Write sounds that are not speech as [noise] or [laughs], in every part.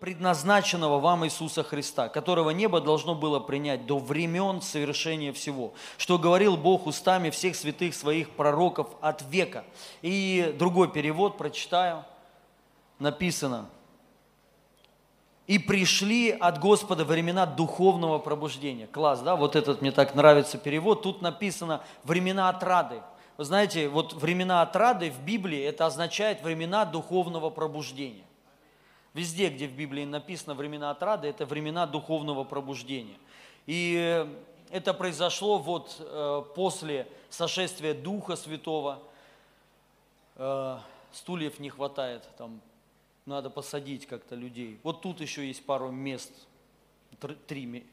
предназначенного вам Иисуса Христа, которого небо должно было принять до времен совершения всего, что говорил Бог устами всех святых своих пророков от века. И другой перевод прочитаю, написано, и пришли от Господа времена духовного пробуждения. Класс, да? Вот этот мне так нравится перевод. Тут написано времена отрады. Вы знаете, вот времена отрады в Библии это означает времена духовного пробуждения. Везде, где в Библии написано времена отрады, это времена духовного пробуждения. И это произошло вот э, после сошествия Духа Святого. Э, стульев не хватает, там надо посадить как-то людей. Вот тут еще есть пару мест, три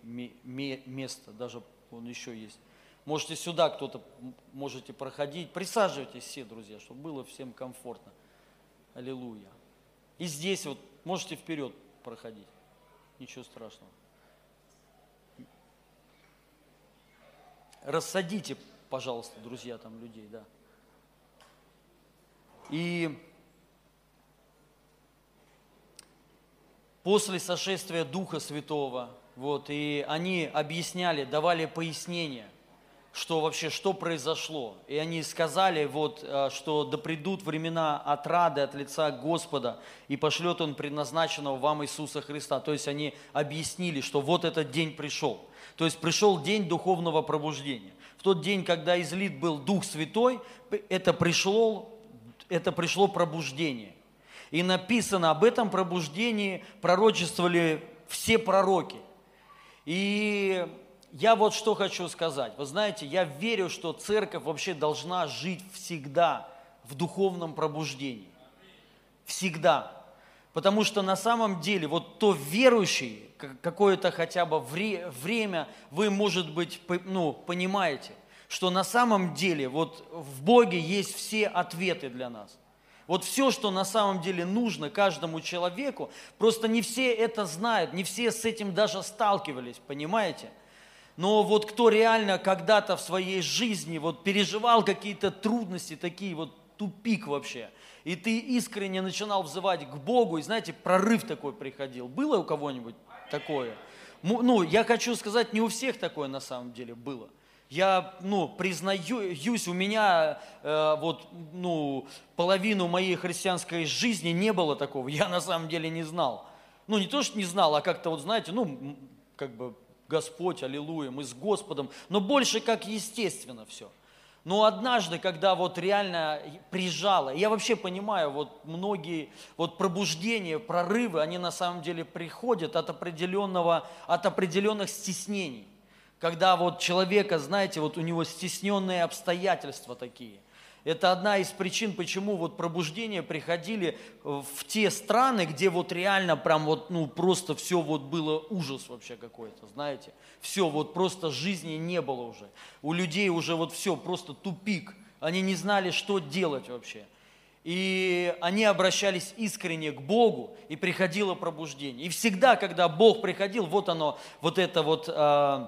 места, даже он еще есть. Можете сюда кто-то, можете проходить. Присаживайтесь все, друзья, чтобы было всем комфортно. Аллилуйя. И здесь вот Можете вперед проходить. Ничего страшного. Рассадите, пожалуйста, друзья, там людей, да. И после сошествия Духа Святого, вот, и они объясняли, давали пояснения – что вообще, что произошло. И они сказали, вот, э, что да придут времена отрады от лица Господа, и пошлет Он предназначенного вам Иисуса Христа. То есть они объяснили, что вот этот день пришел. То есть пришел день духовного пробуждения. В тот день, когда излит был Дух Святой, это пришло, это пришло пробуждение. И написано об этом пробуждении пророчествовали все пророки. И я вот что хочу сказать. Вы знаете, я верю, что церковь вообще должна жить всегда в духовном пробуждении. Всегда. Потому что на самом деле вот то верующий, какое-то хотя бы время, вы, может быть, ну, понимаете, что на самом деле вот в Боге есть все ответы для нас. Вот все, что на самом деле нужно каждому человеку, просто не все это знают, не все с этим даже сталкивались, понимаете? Но вот кто реально когда-то в своей жизни вот переживал какие-то трудности, такие вот тупик вообще, и ты искренне начинал взывать к Богу, и знаете, прорыв такой приходил. Было у кого-нибудь такое? Ну, я хочу сказать, не у всех такое на самом деле было. Я, ну, признаюсь, у меня э, вот, ну, половину моей христианской жизни не было такого. [laughs] Я на самом деле не знал. Ну, не то, что не знал, а как-то вот, знаете, ну, как бы Господь, аллилуйя, мы с Господом, но больше как естественно все. Но однажды, когда вот реально прижало, я вообще понимаю, вот многие вот пробуждения, прорывы, они на самом деле приходят от определенного, от определенных стеснений. Когда вот человека, знаете, вот у него стесненные обстоятельства такие – это одна из причин, почему вот пробуждения приходили в те страны, где вот реально прям вот, ну, просто все вот было ужас вообще какой-то, знаете. Все, вот просто жизни не было уже. У людей уже вот все, просто тупик. Они не знали, что делать вообще. И они обращались искренне к Богу, и приходило пробуждение. И всегда, когда Бог приходил, вот оно, вот это вот э,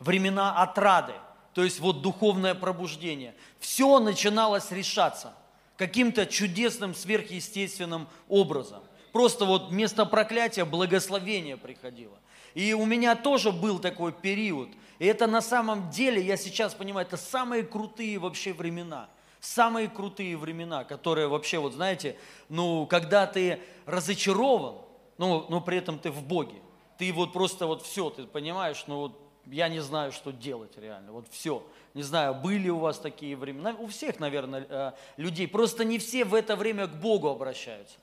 времена отрады – то есть вот духовное пробуждение. Все начиналось решаться каким-то чудесным, сверхъестественным образом. Просто вот вместо проклятия благословение приходило. И у меня тоже был такой период. И это на самом деле, я сейчас понимаю, это самые крутые вообще времена. Самые крутые времена, которые вообще, вот знаете, ну, когда ты разочарован, ну, но при этом ты в Боге. Ты вот просто вот все, ты понимаешь, ну вот я не знаю, что делать реально. Вот все. Не знаю, были у вас такие времена. У всех, наверное, э, людей. Просто не все в это время к Богу обращаются.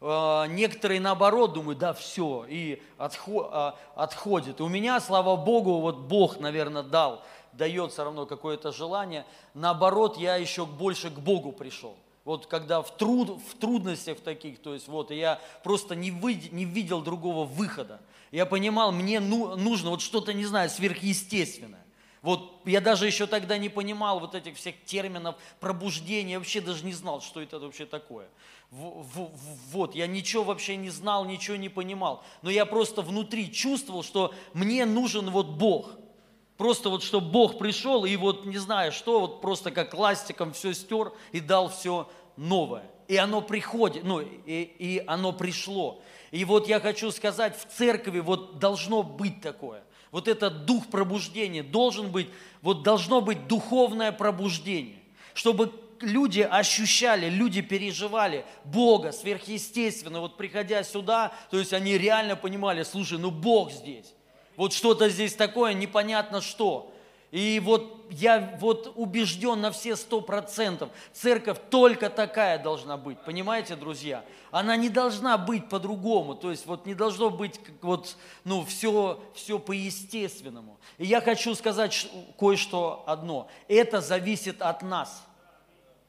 Э, некоторые наоборот думают, да, все, и э, отходят. И у меня, слава Богу, вот Бог, наверное, дал, дает все равно какое-то желание. Наоборот, я еще больше к Богу пришел. Вот когда в, труд, в трудностях таких, то есть вот, я просто не, вы, не видел другого выхода. Я понимал, мне ну, нужно вот что-то, не знаю, сверхъестественное. Вот я даже еще тогда не понимал вот этих всех терминов пробуждения, вообще даже не знал, что это вообще такое. Вот, я ничего вообще не знал, ничего не понимал. Но я просто внутри чувствовал, что мне нужен вот Бог. Просто вот, чтобы Бог пришел и вот не знаю что, вот просто как ластиком все стер и дал все новое. и оно приходит, ну, и, и оно пришло. И вот я хочу сказать, в церкви вот должно быть такое. Вот этот дух пробуждения должен быть, вот должно быть духовное пробуждение, чтобы люди ощущали, люди переживали Бога сверхъестественно. Вот приходя сюда, то есть они реально понимали, слушай, ну Бог здесь. Вот что-то здесь такое, непонятно что. И вот я вот убежден на все сто процентов, церковь только такая должна быть, понимаете, друзья? Она не должна быть по-другому, то есть вот не должно быть вот, ну, все, все по-естественному. И я хочу сказать кое-что одно, это зависит от нас.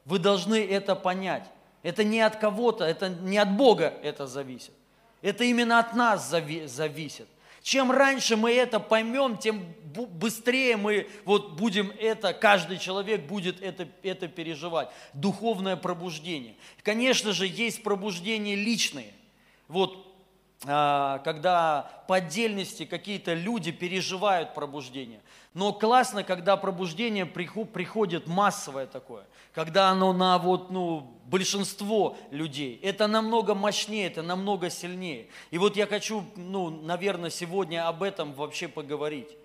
Вы должны это понять. Это не от кого-то, это не от Бога это зависит. Это именно от нас зависит. Чем раньше мы это поймем, тем быстрее мы вот будем это, каждый человек будет это, это переживать. Духовное пробуждение. Конечно же, есть пробуждения личные. Вот когда по отдельности какие-то люди переживают пробуждение. Но классно, когда пробуждение приходит массовое такое, когда оно на вот, ну, большинство людей. Это намного мощнее, это намного сильнее. И вот я хочу, ну, наверное, сегодня об этом вообще поговорить.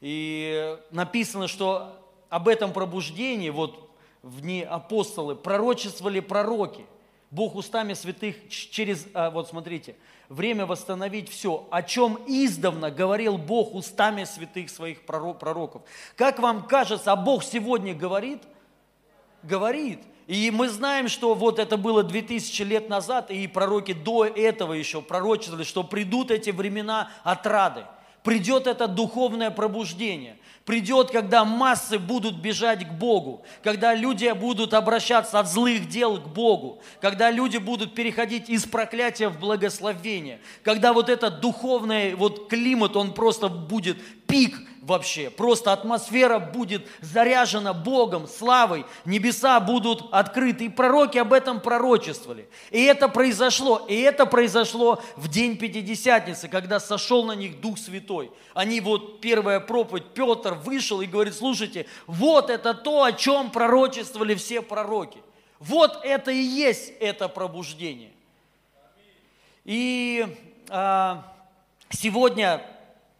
И написано, что об этом пробуждении, вот в дни апостолы, пророчествовали пророки. Бог устами святых через, а, вот смотрите, время восстановить все, о чем издавна говорил Бог устами святых своих пророков. Как вам кажется, а Бог сегодня говорит? Говорит. И мы знаем, что вот это было 2000 лет назад, и пророки до этого еще пророчествовали, что придут эти времена отрады – придет это духовное пробуждение. Придет, когда массы будут бежать к Богу, когда люди будут обращаться от злых дел к Богу, когда люди будут переходить из проклятия в благословение, когда вот этот духовный вот климат, он просто будет пик вообще. Просто атмосфера будет заряжена Богом, славой, небеса будут открыты. И пророки об этом пророчествовали. И это произошло. И это произошло в день Пятидесятницы, когда сошел на них Дух Святой. Они вот, первая проповедь, Петр вышел и говорит, слушайте, вот это то, о чем пророчествовали все пророки. Вот это и есть это пробуждение. И а, сегодня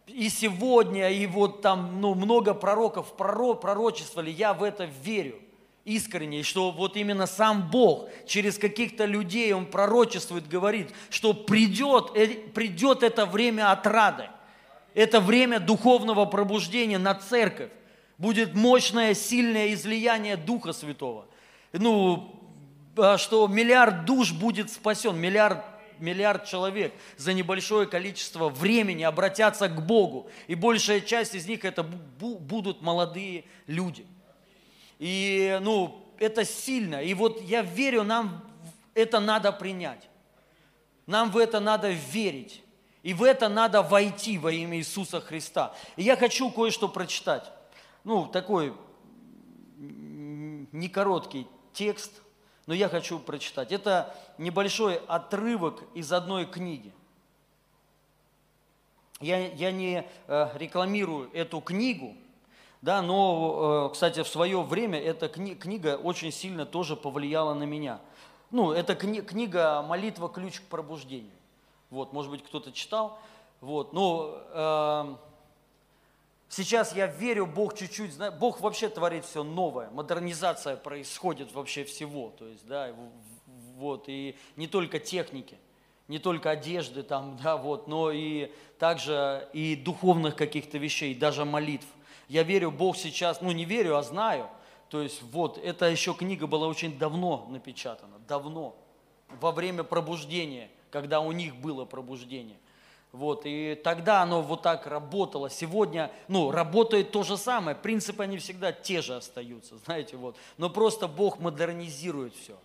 и сегодня, и вот там ну, много пророков пророчествовали, я в это верю искренне, что вот именно сам Бог через каких-то людей, Он пророчествует, говорит, что придет, э, придет это время отрады, это время духовного пробуждения на церковь, будет мощное, сильное излияние Духа Святого. Ну, а что миллиард душ будет спасен, миллиард миллиард человек за небольшое количество времени обратятся к Богу. И большая часть из них это будут молодые люди. И, ну, это сильно. И вот я верю, нам это надо принять. Нам в это надо верить. И в это надо войти во имя Иисуса Христа. И я хочу кое-что прочитать. Ну, такой не короткий текст – но я хочу прочитать. Это небольшой отрывок из одной книги. Я, я не э, рекламирую эту книгу, да, но, э, кстати, в свое время эта кни, книга очень сильно тоже повлияла на меня. Ну, это кни, книга «Молитва. Ключ к пробуждению». Вот, может быть, кто-то читал. Вот, ну, Сейчас я верю, Бог чуть-чуть, Бог вообще творит все новое, модернизация происходит вообще всего, то есть, да, вот, и не только техники, не только одежды там, [laughs] да, вот, но и также и духовных каких-то вещей, даже молитв. Я верю, Бог сейчас, ну не верю, а знаю, то есть вот, эта еще книга была очень давно напечатана, давно, во время пробуждения, когда у них было пробуждение. Вот, и тогда оно вот так работало. Сегодня, ну, работает то же самое. Принципы, они всегда те же остаются, [laughs] знаете, вот. Но просто Бог модернизирует все.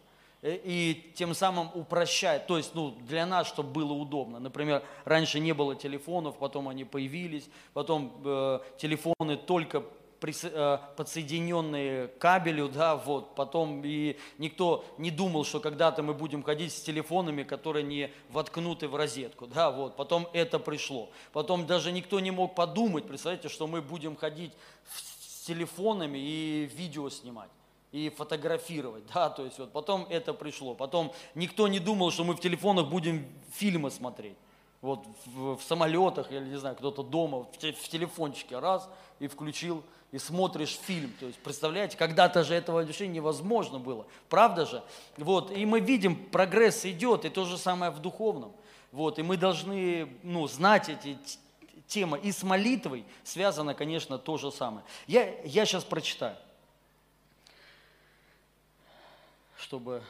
Э, и тем самым упрощает, то есть ну, для нас, чтобы было удобно. Например, раньше не было телефонов, потом они появились, потом э, телефоны только подсоединенные к кабелю, да, вот, потом и никто не думал, что когда-то мы будем ходить с телефонами, которые не воткнуты в розетку, да, вот, потом это пришло. Потом даже никто не мог подумать, представляете, что мы будем ходить с телефонами и видео снимать. и фотографировать, да, то есть вот потом это пришло. Потом никто не думал, что мы в телефонах будем фильмы смотреть. Вот в, в самолетах, или не знаю, кто-то дома, в, в телефончике раз и включил, и смотришь фильм. То есть, представляете, когда-то же этого вообще невозможно было. Правда же? Вот, и мы видим, прогресс идет, и то же самое в духовном. Вот, и мы должны ну, знать эти темы. И с молитвой связано, конечно, то же самое. Я, я сейчас прочитаю чтобы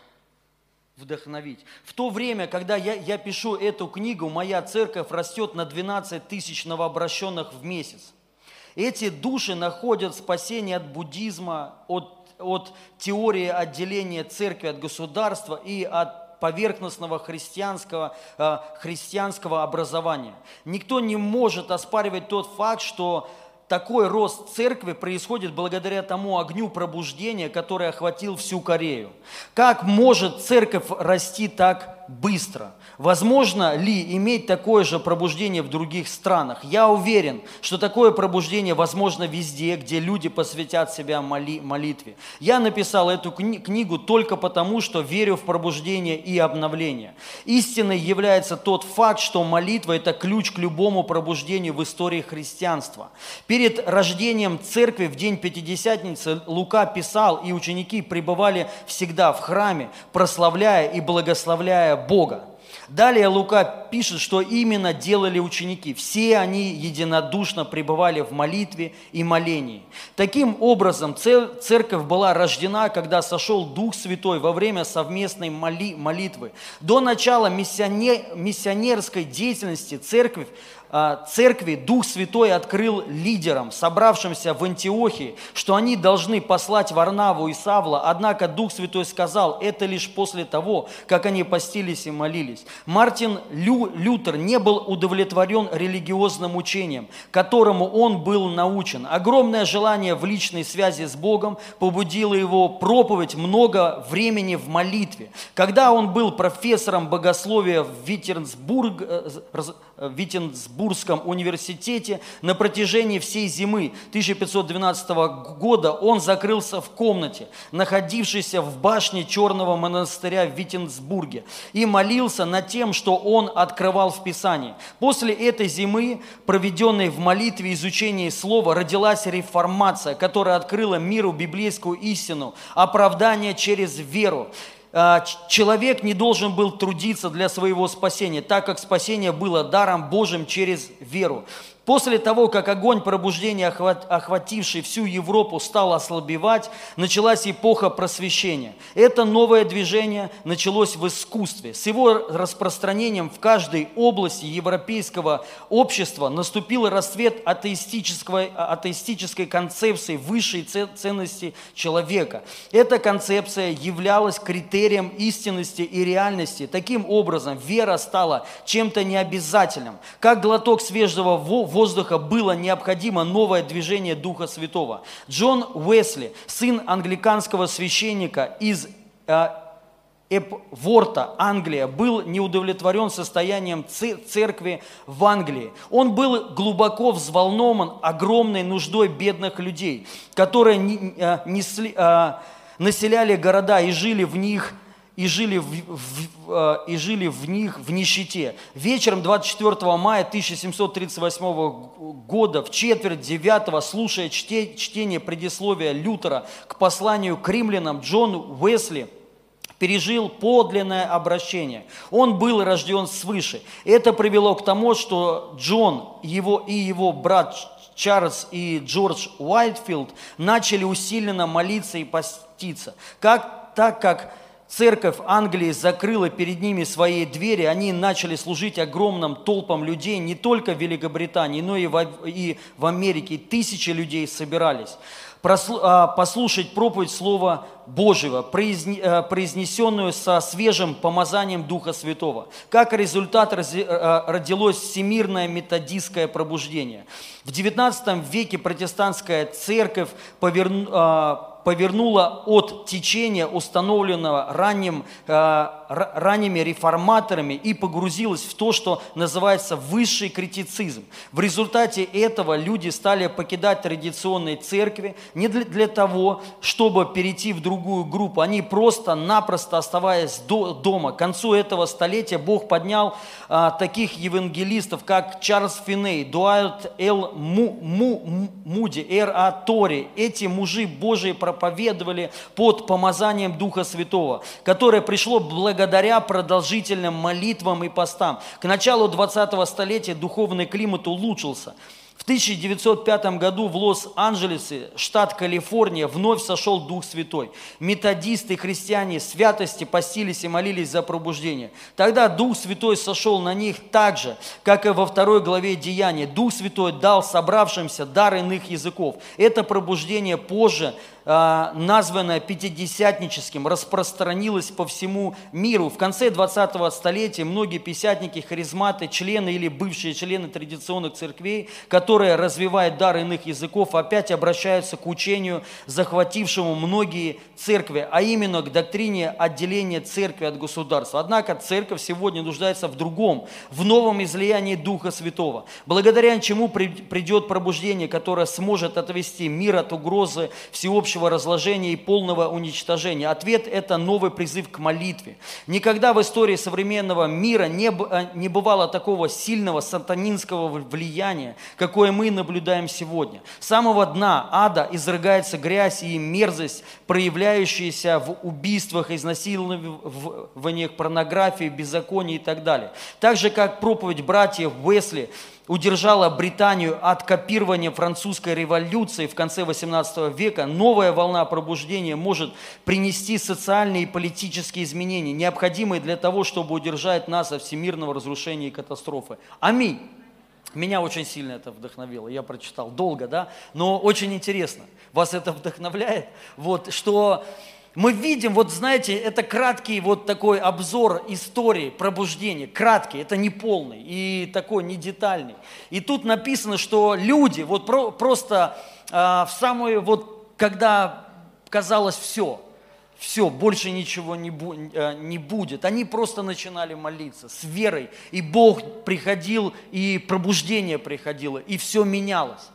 вдохновить. В то время, когда я, я пишу эту книгу, моя церковь растет на 12 тысяч новообращенных в месяц. Эти души находят спасение от буддизма, от, от теории отделения церкви от государства и от поверхностного христианского, э, христианского образования. Никто не может оспаривать тот факт, что такой рост церкви происходит благодаря тому огню пробуждения, который охватил всю Корею. Как может церковь расти так быстро? Возможно ли иметь такое же пробуждение в других странах? Я уверен, что такое пробуждение возможно везде, где люди посвятят себя моли, молитве. Я написал эту кни- книгу только потому, что верю в пробуждение и обновление. Истиной является тот факт, что молитва – это ключ к любому пробуждению в истории христианства. Перед рождением церкви в день Пятидесятницы Лука писал, и ученики пребывали всегда в храме, прославляя и благословляя Бога. Далее Лука пишет, что именно делали ученики. Все они единодушно пребывали в молитве и молении. Таким образом, церковь была рождена, когда сошел Дух Святой во время совместной моли молитвы. До начала миссионерской деятельности церковь церкви Дух Святой открыл лидерам, собравшимся в Антиохии, что они должны послать Варнаву и Савла, однако Дух Святой сказал, это лишь после того, как они постились и молились. Мартин Лю, Лютер не был удовлетворен религиозным учением, которому он был научен. Огромное желание в личной связи с Богом побудило его проповедь много времени в молитве. Когда он был профессором богословия в Витерсбург, э, в Виттенсбургском университете на протяжении всей зимы 1512 года он закрылся в комнате, находившейся в башне Черного монастыря в Виттенсбурге, и молился над тем, что он открывал в Писании. После этой зимы, проведенной в молитве и изучении Слова, родилась реформация, которая открыла миру библейскую истину, оправдание через веру. А, человек не должен был трудиться для своего спасения, так как спасение было даром Божьим через веру. После того, как огонь пробуждения, охвативший всю Европу, стал ослабевать, началась эпоха просвещения. Это новое движение началось в искусстве. С его распространением в каждой области европейского общества наступил расцвет атеистической, атеистической концепции высшей ценности человека. Эта концепция являлась критерием истинности и реальности. Таким образом, вера стала чем-то необязательным, как глоток свежего воздуха воздуха было необходимо новое движение Духа Святого. Джон Уэсли, сын англиканского священника из Эпворта, Англия, был неудовлетворен состоянием церкви в Англии. Он был глубоко взволнован огромной нуждой бедных людей, которые э, несли, э, населяли города и жили в них – и жили в, в, э, и жили в них в нищете. Вечером 24 мая 1738 года, в четверть девятого, слушая чте, чтение предисловия Лютера к посланию к римлянам, Джон Уэсли пережил подлинное обращение. Он был рожден свыше. Это привело к тому, что Джон его, и его брат Чарльз и Джордж Уайтфилд начали усиленно молиться и поститься. Как, так как церковь Англии закрыла перед ними свои двери, они начали служить огромным толпам людей не только в Великобритании, но и в, и в Америке. Тысячи людей собирались а, послушать проповедь Слова Божьего, э, произнесенную со свежим помазанием Духа Святого. Как результат э, родилось всемирное методистское пробуждение. В XIX веке протестантская церковь поверну, повернула от течения, установленного ранним, э, ранними реформаторами, и погрузилась в то, что называется высший критицизм. В результате этого люди стали покидать традиционные церкви не для, для того, чтобы перейти в другую группу. Они просто-напросто, оставаясь до, дома, к концу этого столетия Бог поднял а, таких евангелистов, как Чарльз Финей, Дуайт Эл Му, Му, Муди, Эр А Тори. Эти мужи Божии проповедовали под помазанием Духа Святого, которое пришло благодаря продолжительным молитвам и постам. К началу 20-го столетия духовный климат улучшился. В 1905 году в Лос-Анджелесе, штат Калифорния, вновь сошел Дух Святой. Методисты, христиане, святости постились и молились за пробуждение. Тогда Дух Святой сошел на них так же, как и во второй главе Деяния. Дух Святой дал собравшимся дар иных языков. Это пробуждение позже названное пятидесятническим, распространилось по всему миру. В конце 20-го столетия многие пятидесятники, харизматы, члены или бывшие члены традиционных церквей, которые развивают дар иных языков, опять обращаются к учению, захватившему многие церкви, а именно к доктрине отделения церкви от государства. Однако церковь сегодня нуждается в другом, в новом излиянии Духа Святого, благодаря чему придет пробуждение, которое сможет отвести мир от угрозы всеобщей общего разложения и полного уничтожения. Ответ – это новый призыв к молитве. Никогда в истории современного мира не, э, не бывало такого сильного сатанинского влияния, какое мы наблюдаем сегодня. С самого дна ада изрыгается грязь и мерзость, проявляющиеся в убийствах, изнасилованиях, порнографии, беззаконии и так далее. Так же, как проповедь братьев Уэсли – удержала Британию от копирования французской революции в конце 18 века, новая волна пробуждения может принести социальные и политические изменения, необходимые для того, чтобы удержать нас от всемирного разрушения и катастрофы. Аминь. Меня очень сильно это вдохновило, я прочитал долго, да, но очень интересно. Вас это [laughs] вдохновляет? Вот, что мы видим, вот знаете, это краткий вот такой обзор истории пробуждения, краткий, это не полный и такой не детальный. И тут написано, что люди вот про, просто э, в самую вот, когда казалось все, все, больше ничего не, бу, э, не будет. Они просто начинали молиться с верой, и Бог приходил, и пробуждение приходило, и все менялось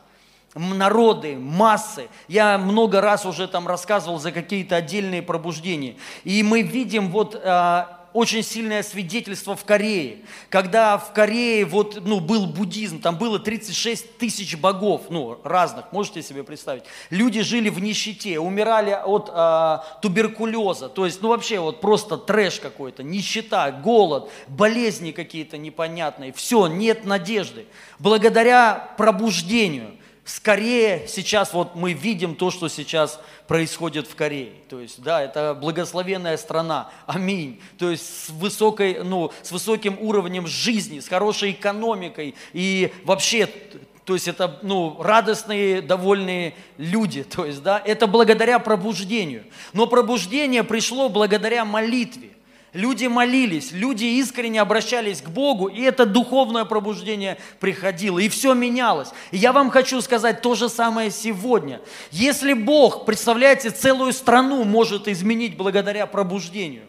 народы, массы. Я много раз уже там рассказывал за какие-то отдельные пробуждения. И мы видим вот а, очень сильное свидетельство в Корее. Когда в Корее вот, ну, был буддизм, там было 36 тысяч богов, ну, разных, можете себе представить. Люди жили в нищете, умирали от а, туберкулеза, то есть, ну, вообще вот просто трэш какой-то, нищета, голод, болезни какие-то непонятные, все, нет надежды. Благодаря пробуждению – скорее сейчас вот мы видим то, что сейчас происходит в Корее. То есть, да, это благословенная страна. Аминь. То есть с, высокой, ну, с высоким уровнем жизни, с хорошей экономикой и вообще то есть это ну, радостные, довольные люди. То есть, да, это благодаря пробуждению. Но пробуждение пришло благодаря молитве. Люди молились, люди искренне обращались к Богу, и это духовное пробуждение приходило, и все менялось. И я вам хочу сказать то же самое сегодня. Если Бог, представляете, целую страну может изменить благодаря пробуждению,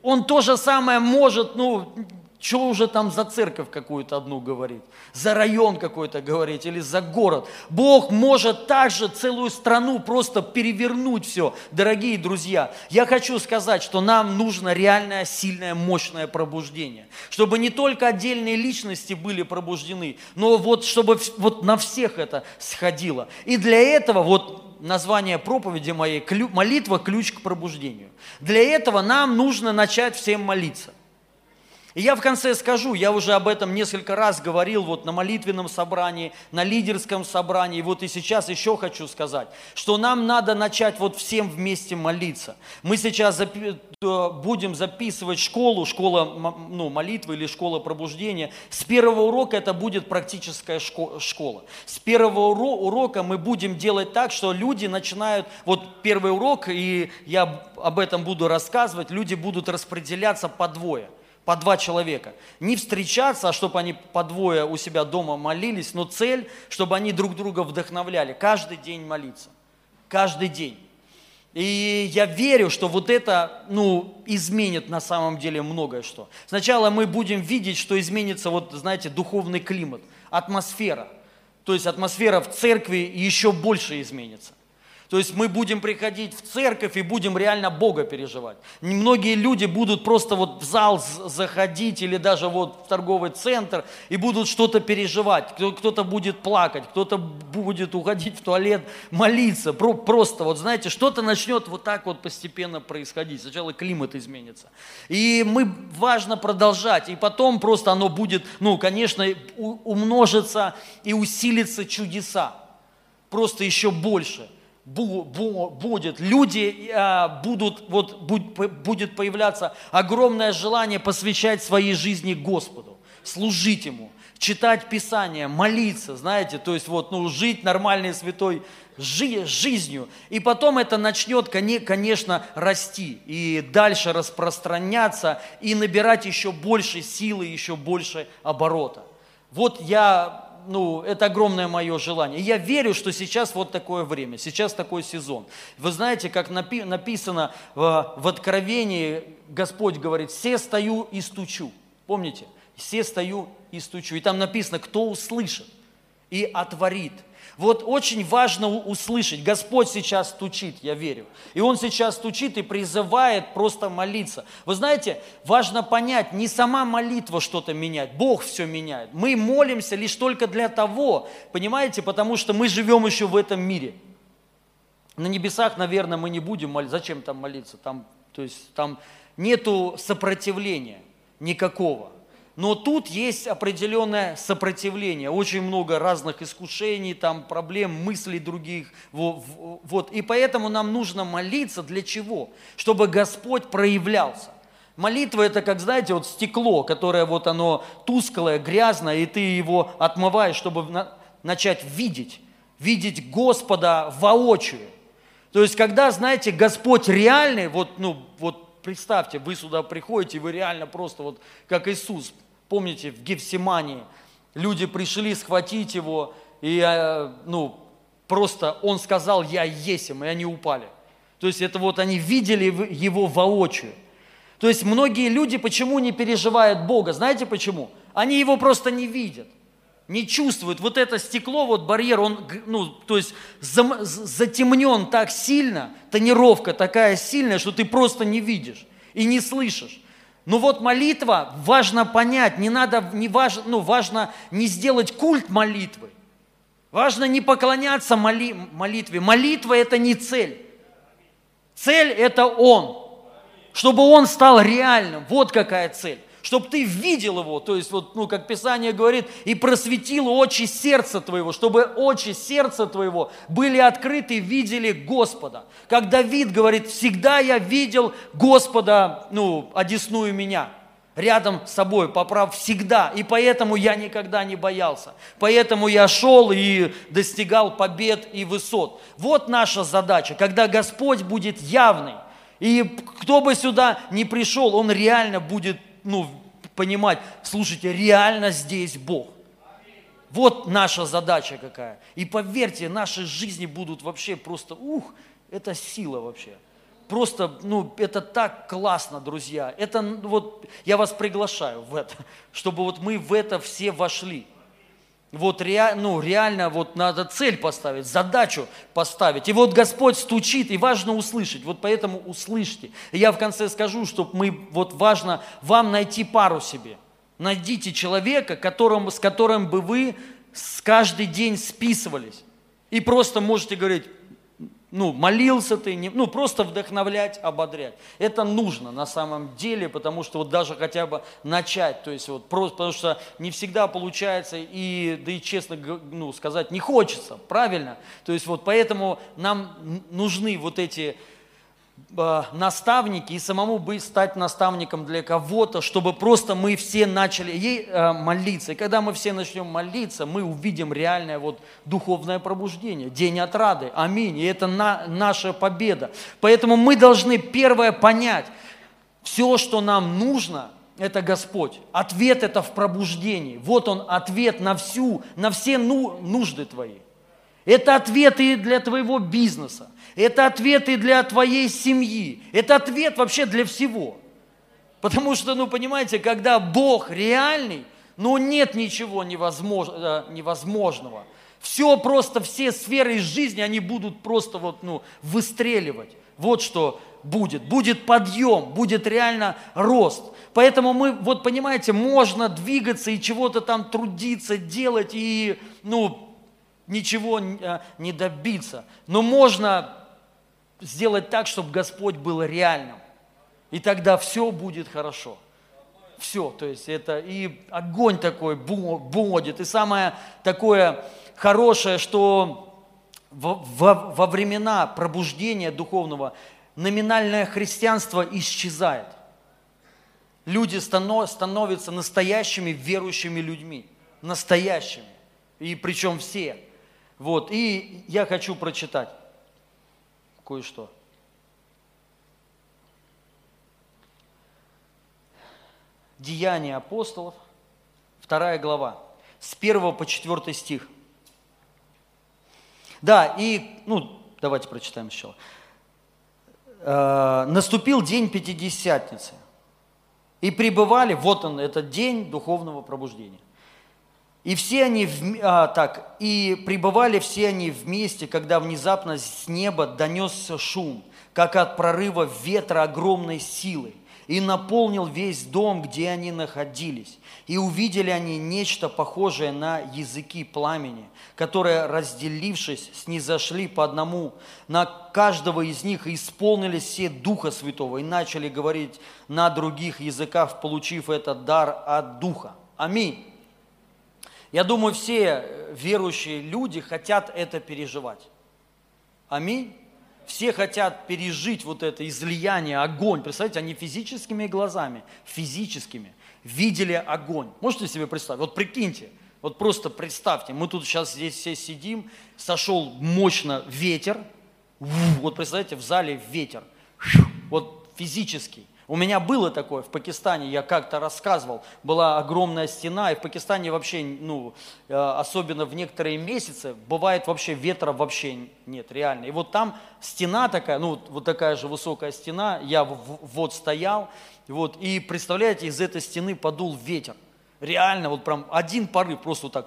Он то же самое может, ну, что уже там за церковь какую-то одну говорить, за район какой-то говорить или за город. Бог может также целую страну просто перевернуть все. Дорогие друзья, я хочу сказать, что нам нужно реальное, сильное, мощное пробуждение. Чтобы не только отдельные личности были пробуждены, но вот чтобы вот на всех это сходило. И для этого вот название проповеди моей «Молитва – ключ к пробуждению». Для этого нам нужно начать всем молиться. И я в конце скажу, я уже об этом несколько раз говорил вот на молитвенном собрании, на лидерском собрании, вот и сейчас еще хочу сказать, что нам надо начать вот всем вместе молиться. Мы сейчас запи- э, будем записывать школу, школа ну, молитвы или школа пробуждения. С первого урока это будет практическая школа. С первого урока мы будем делать так, что люди начинают, вот первый урок, и я об этом буду рассказывать, люди будут распределяться по двое по два человека. Не встречаться, а чтобы они по двое у себя дома молились, но цель, чтобы они друг друга вдохновляли. Каждый день молиться. Каждый день. И я верю, что вот это, ну, изменит на самом деле многое что. Сначала мы будем видеть, что изменится, вот, знаете, духовный климат, атмосфера. То есть атмосфера в церкви еще больше изменится. То есть мы будем приходить в церковь и будем реально Бога переживать. Многие люди будут просто вот в зал заходить или даже вот в торговый центр и будут что-то переживать. Кто-то будет плакать, кто-то будет уходить в туалет, молиться. Просто вот знаете, что-то начнет вот так вот постепенно происходить. Сначала климат изменится. И мы важно продолжать. И потом просто оно будет, ну, конечно, умножится и усилится чудеса. Просто еще больше будет, люди а, будут, вот будет появляться огромное желание посвящать своей жизни Господу, служить Ему, читать Писание, молиться, знаете, то есть вот, ну, жить нормальной святой жизнью. И потом это начнет, конечно, расти и дальше распространяться и набирать еще больше силы, еще больше оборота. Вот я ну, это огромное мое желание. Я верю, что сейчас вот такое время, сейчас такой сезон. Вы знаете, как напи- написано в, в Откровении, Господь говорит, все стою и стучу. Помните? Все стою и стучу. И там написано, кто услышит и отворит. Вот очень важно услышать. Господь сейчас стучит, я верю. И Он сейчас стучит и призывает просто молиться. Вы знаете, важно понять, не сама молитва что-то меняет, Бог все меняет. Мы молимся лишь только для того, понимаете, потому что мы живем еще в этом мире. На небесах, наверное, мы не будем молиться. Зачем там молиться? Там, то есть там нету сопротивления никакого. Но тут есть определенное сопротивление, очень много разных искушений, там проблем, мыслей других. Вот. И поэтому нам нужно молиться для чего? Чтобы Господь проявлялся. Молитва это, как знаете, вот стекло, которое вот оно тусклое, грязное, и ты его отмываешь, чтобы начать видеть, видеть Господа воочию. То есть, когда, знаете, Господь реальный, вот, ну, вот представьте, вы сюда приходите, вы реально просто вот как Иисус, Помните, в Гефсимании люди пришли схватить его, и э, ну, просто он сказал, я есим, и они упали. То есть это вот они видели его воочию. То есть многие люди почему не переживают Бога? Знаете почему? Они его просто не видят, не чувствуют. Вот это стекло, вот барьер, он, ну, то есть затемнен так сильно, тонировка такая сильная, что ты просто не видишь и не слышишь. Ну вот молитва, важно понять, не надо, не важно, ну, важно не сделать культ молитвы. Важно не поклоняться моли, молитве. Молитва – это не цель. Цель – это Он. Чтобы Он стал реальным. Вот какая цель чтобы ты видел его, то есть вот, ну, как Писание говорит, и просветил очи сердца твоего, чтобы очи сердца твоего были открыты, видели Господа. Как Давид говорит, всегда я видел Господа, ну, одесную меня рядом с собой, поправ всегда. И поэтому я никогда не боялся. Поэтому я шел и достигал побед и высот. Вот наша задача, когда Господь будет явный. И кто бы сюда не пришел, он реально будет ну, понимать, слушайте, реально здесь Бог. Вот наша задача какая. И поверьте, наши жизни будут вообще просто, ух, это сила вообще. Просто, ну, это так классно, друзья. Это вот, я вас приглашаю в это, [laughs] чтобы вот мы в это все вошли вот ре, ну, реально вот надо цель поставить, задачу поставить. И вот Господь стучит, и важно услышать. Вот поэтому услышьте. И я в конце скажу, что мы, вот важно вам найти пару себе. Найдите человека, которым, с которым бы вы с каждый день списывались. И просто можете говорить, ну, молился ты, не, ну, просто вдохновлять, ободрять. Это нужно на самом деле, потому что вот даже хотя бы начать, то есть вот просто, потому что не всегда получается и, да и честно ну, сказать, не хочется, правильно? То есть вот поэтому нам нужны вот эти наставники и самому быть, стать наставником для кого-то, чтобы просто мы все начали ей э, молиться. И когда мы все начнем молиться, мы увидим реальное вот духовное пробуждение, день отрады. Аминь. И это на, наша победа. Поэтому мы должны первое понять, все, что нам нужно, это Господь. Ответ это в пробуждении. Вот он ответ на всю, на все ну, нужды твои. Это ответы для твоего бизнеса. Это ответы для твоей семьи. Это ответ вообще для всего. Потому что, ну, понимаете, когда Бог реальный, ну, нет ничего. Э, невозможного. Все просто, все сферы жизни, они будут просто вот, ну, выстреливать. Вот что будет. Будет подъем, будет реально рост. Поэтому мы, вот понимаете, можно двигаться и чего-то там трудиться, делать и, ну, ничего э, не добиться. Но можно сделать так, чтобы Господь был реальным. И тогда все будет хорошо. Все, то есть это и огонь такой будет. И самое такое хорошее, что во, во, во времена пробуждения духовного номинальное христианство исчезает. Люди становятся настоящими верующими людьми. Настоящими. И причем все. Вот. И я хочу прочитать кое-что. Деяния апостолов, вторая глава, с 1 по 4 стих. Да, и, ну, давайте прочитаем сначала. Э, «Наступил день Пятидесятницы, и пребывали, вот он, этот день духовного пробуждения. И все они, а, так, и пребывали все они вместе, когда внезапно с неба донесся шум, как от прорыва ветра огромной силы – и наполнил весь дом, где они находились. И увидели они нечто похожее на языки пламени, которые, разделившись, снизошли по одному на каждого из них и исполнились все Духа Святого и начали говорить на других языках, получив этот дар от Духа. Аминь. Я думаю, все верующие люди хотят это переживать. Аминь. Все хотят пережить вот это излияние, огонь. Представляете, они физическими глазами, физическими видели огонь. Можете себе представить? Вот прикиньте, вот просто представьте, мы тут сейчас здесь все сидим, сошел мощно ветер, вот представляете, в зале ветер, вот физический. У меня было такое в Пакистане, я как-то рассказывал, была огромная стена, и в Пакистане вообще, ну, э, особенно в некоторые месяцы, бывает вообще ветра вообще нет, реально. И вот там стена такая, ну, вот такая же высокая стена, я вот стоял, вот, и представляете, из этой стены подул ветер. Реально, вот прям один порыв, просто вот так,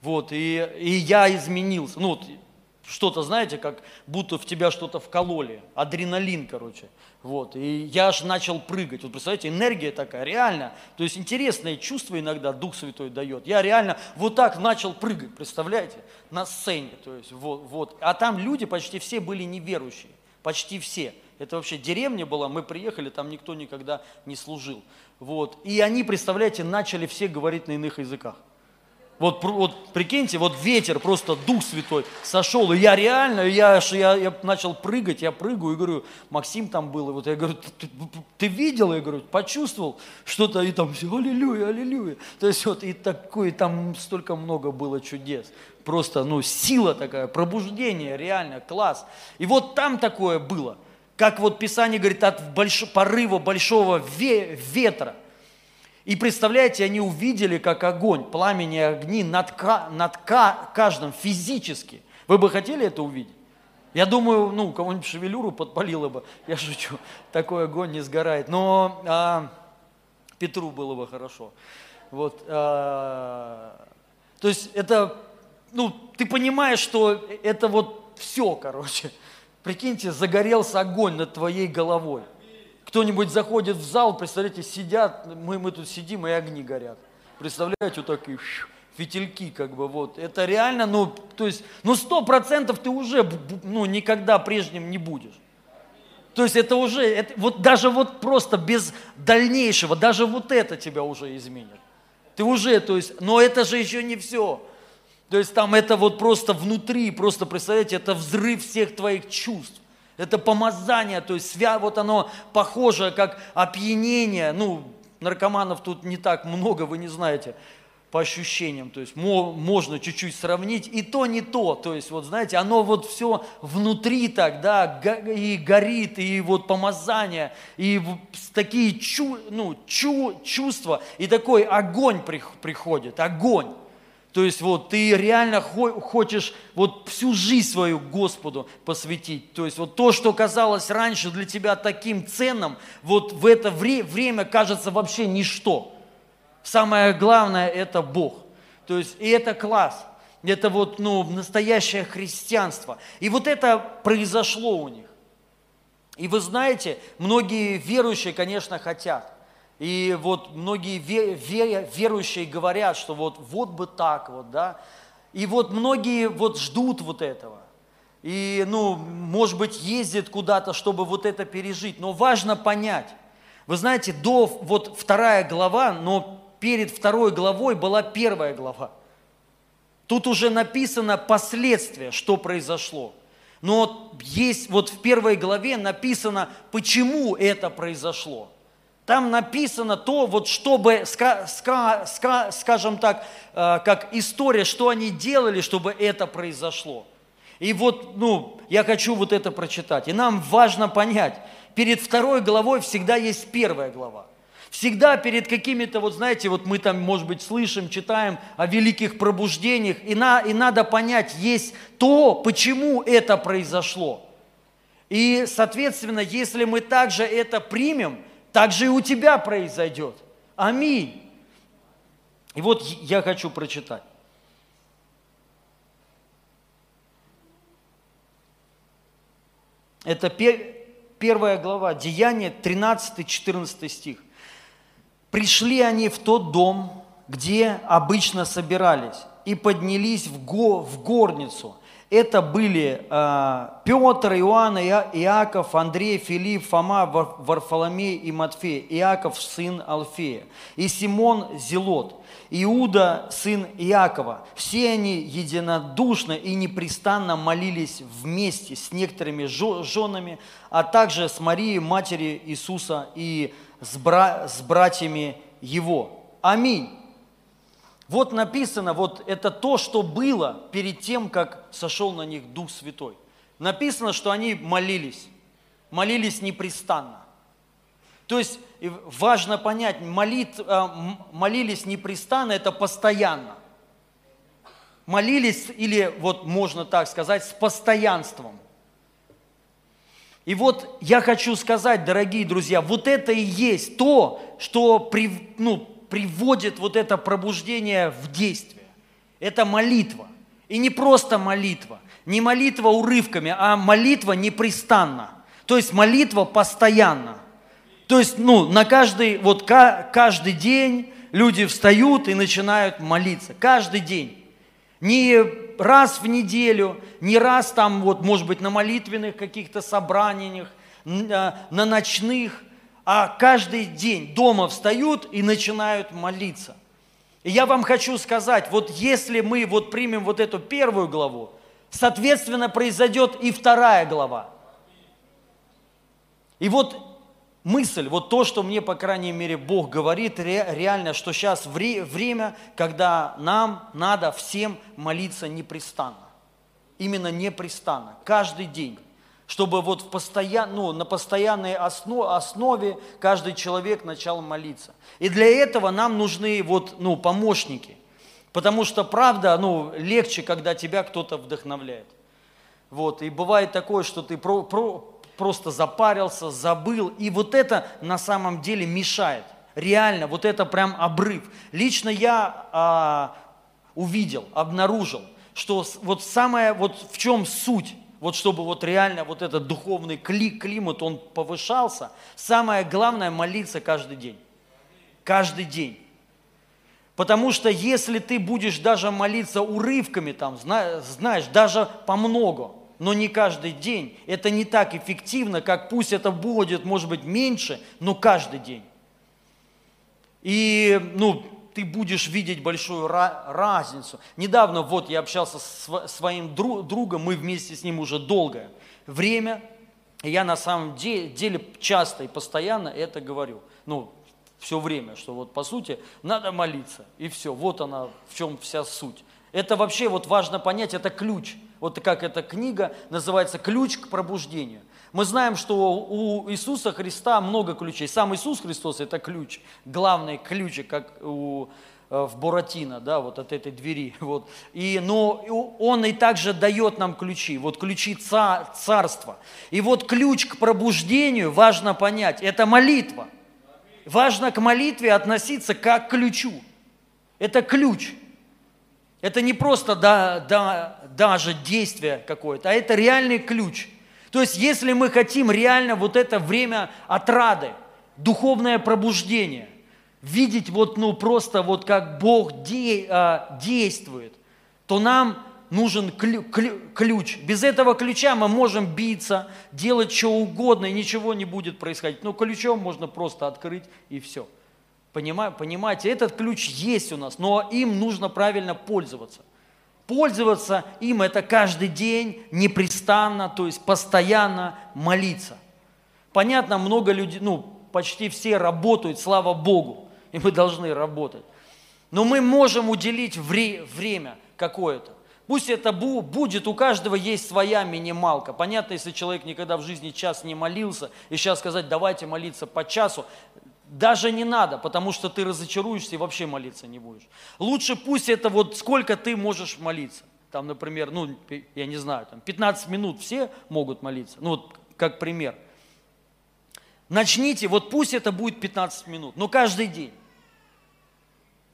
вот, и, и я изменился, ну, вот, что-то, знаете, как будто в тебя что-то вкололи, адреналин, короче. Вот, и я аж начал прыгать. Вот представляете, энергия такая, реально. То есть интересное чувство иногда Дух Святой дает. Я реально вот так начал прыгать, представляете, на сцене. То есть, вот, вот. А там люди почти все были неверующие, почти все. Это вообще деревня была, мы приехали, там никто никогда не служил. Вот. И они, представляете, начали все говорить на иных языках. Вот, вот прикиньте, вот ветер, просто Дух Святой сошел, и я реально, я, я, я начал прыгать, я прыгаю, и говорю, Максим там был, и вот я говорю, ты, ты, ты видел, я говорю, почувствовал что-то, и там все, аллилуйя, аллилуйя. То есть вот и такое, там столько много было чудес. Просто, ну, сила такая, пробуждение, реально, класс. И вот там такое было, как вот Писание говорит, от больш... порыва большого ве... ветра – и представляете, они увидели, как огонь, пламени огни над, над каждым физически. Вы бы хотели это увидеть? Я думаю, ну, кого-нибудь шевелюру подпалило бы. Я шучу, такой огонь не сгорает. Но а, Петру было бы хорошо. Вот, а, то есть это, ну, ты понимаешь, что это вот все, короче. Прикиньте, загорелся огонь над твоей головой. Кто-нибудь заходит в зал, представляете, сидят, мы, мы тут сидим, и огни горят. Представляете, вот такие фитильки, как бы, вот. Это реально, ну, то есть, ну, сто процентов ты уже, ну, никогда прежним не будешь. То есть это уже, это, вот даже вот просто без дальнейшего, даже вот это тебя уже изменит. Ты уже, то есть, но это же еще не все. То есть там это вот просто внутри, просто представляете, это взрыв всех твоих чувств. Это помазание, то есть свя, вот оно похоже как опьянение. Ну, наркоманов тут не так много, вы не знаете по ощущениям, то есть можно чуть-чуть сравнить, и то не то, то есть вот знаете, оно вот все внутри так, да, и горит, и вот помазание, и такие чу, ну, чу, чувства, и такой огонь приходит, огонь. То есть вот ты реально хочешь вот всю жизнь свою Господу посвятить. То есть вот то, что казалось раньше для тебя таким ценным, вот в это вре- время кажется вообще ничто. Самое главное – это Бог. То есть и это класс. Это вот ну, настоящее христианство. И вот это произошло у них. И вы знаете, многие верующие, конечно, хотят – и вот многие верующие говорят, что вот, вот бы так вот, да. И вот многие вот ждут вот этого. И, ну, может быть, ездят куда-то, чтобы вот это пережить. Но важно понять. Вы знаете, до вот вторая глава, но перед второй главой была первая глава. Тут уже написано последствия, что произошло. Но есть вот в первой главе написано, почему это произошло. Там написано то, вот чтобы, скажем так, э, как история, что они делали, чтобы это произошло. И вот, ну, я хочу вот это прочитать. И нам важно понять, перед второй главой всегда есть первая глава. Всегда перед какими-то, вот знаете, вот мы там, может быть, слышим, читаем о великих пробуждениях, и, на, и надо понять, есть то, почему это произошло. И, соответственно, если мы также это примем, так же и у тебя произойдет. Аминь. И вот я хочу прочитать. Это первая глава, Деяние, 13-14 стих. «Пришли они в тот дом, где обычно собирались, и поднялись в, го, в горницу, это были э, Петр, Иоанн, Иаков, Андрей, Филипп, Фома, Варфоломей и Матфей, Иаков, сын Алфея, и Симон Зелот, Иуда, сын Иакова. Все они единодушно и непрестанно молились вместе с некоторыми женами, а также с Марией, матерью Иисуса и с, бра- с братьями Его. Аминь. Вот написано, вот это то, что было перед тем, как сошел на них Дух Святой. Написано, что они молились, молились непрестанно. То есть важно понять, молит, э, молились непрестанно, это постоянно. Молились, или вот можно так сказать, с постоянством. И вот я хочу сказать, дорогие друзья, вот это и есть то, что ну, приводит вот это пробуждение в действие. Это молитва. И не просто молитва, не молитва урывками, а молитва непрестанно. То есть молитва постоянно. То есть, ну, на каждый, вот каждый день люди встают и начинают молиться. Каждый день. Не раз в неделю, не раз там, вот, может быть, на молитвенных каких-то собраниях, на ночных, а каждый день дома встают и начинают молиться. И я вам хочу сказать, вот если мы вот примем вот эту первую главу, соответственно, произойдет и вторая глава. И вот мысль, вот то, что мне, по крайней мере, Бог говорит, реально, что сейчас время, когда нам надо всем молиться непрестанно. Именно непрестанно, каждый день чтобы вот в постоян, ну, на постоянной основе каждый человек начал молиться. И для этого нам нужны вот, ну, помощники. Потому что, правда, ну, легче, когда тебя кто-то вдохновляет. Вот, и бывает такое, что ты про, про, просто запарился, забыл, и вот это на самом деле мешает. Реально, вот это прям обрыв. Лично я а, увидел, обнаружил, что вот самое, вот в чем суть вот чтобы вот реально вот этот духовный климат, он повышался, самое главное молиться каждый день. Каждый день. Потому что если ты будешь даже молиться урывками, там, знаешь, даже по много, но не каждый день, это не так эффективно, как пусть это будет, может быть, меньше, но каждый день. И, ну, ты будешь видеть большую разницу. Недавно вот я общался с своим другом, мы вместе с ним уже долгое время, и я на самом деле часто и постоянно это говорю. Ну, все время, что вот по сути надо молиться, и все, вот она, в чем вся суть. Это вообще вот важно понять, это ключ. Вот как эта книга называется «Ключ к пробуждению». Мы знаем, что у Иисуса Христа много ключей. Сам Иисус Христос – это ключ, главный ключ, как у э, в Буратино, да, вот от этой двери. [laughs] Вот. И, но он и также дает нам ключи, вот ключи ца, царства. И вот ключ к пробуждению, важно понять, это молитва. Важно к молитве относиться как к ключу. Это ключ. Это не просто да, да, даже действие какое-то, а это реальный ключ. То есть, если мы хотим реально вот это время отрады, духовное пробуждение, видеть вот, ну, просто вот как Бог де, а, действует, то нам нужен клю, клю, ключ. Без этого ключа мы можем биться, делать что угодно, и ничего не будет происходить. Но ключом можно просто открыть, и все. Понимаете, этот ключ есть у нас, но им нужно правильно пользоваться. Пользоваться им это каждый день, непрестанно, то есть постоянно молиться. Понятно, много людей, ну, почти все работают, слава Богу, и мы должны работать. Но мы можем уделить вре- время какое-то. Пусть это будет, у каждого есть своя минималка. Понятно, если человек никогда в жизни час не молился, и сейчас сказать, давайте молиться по часу, даже не надо, потому что ты разочаруешься и вообще молиться не будешь. Лучше пусть это вот сколько ты можешь молиться. Там, например, ну, я не знаю, там 15 минут все могут молиться. Ну, вот как пример. Начните, вот пусть это будет 15 минут, но каждый день.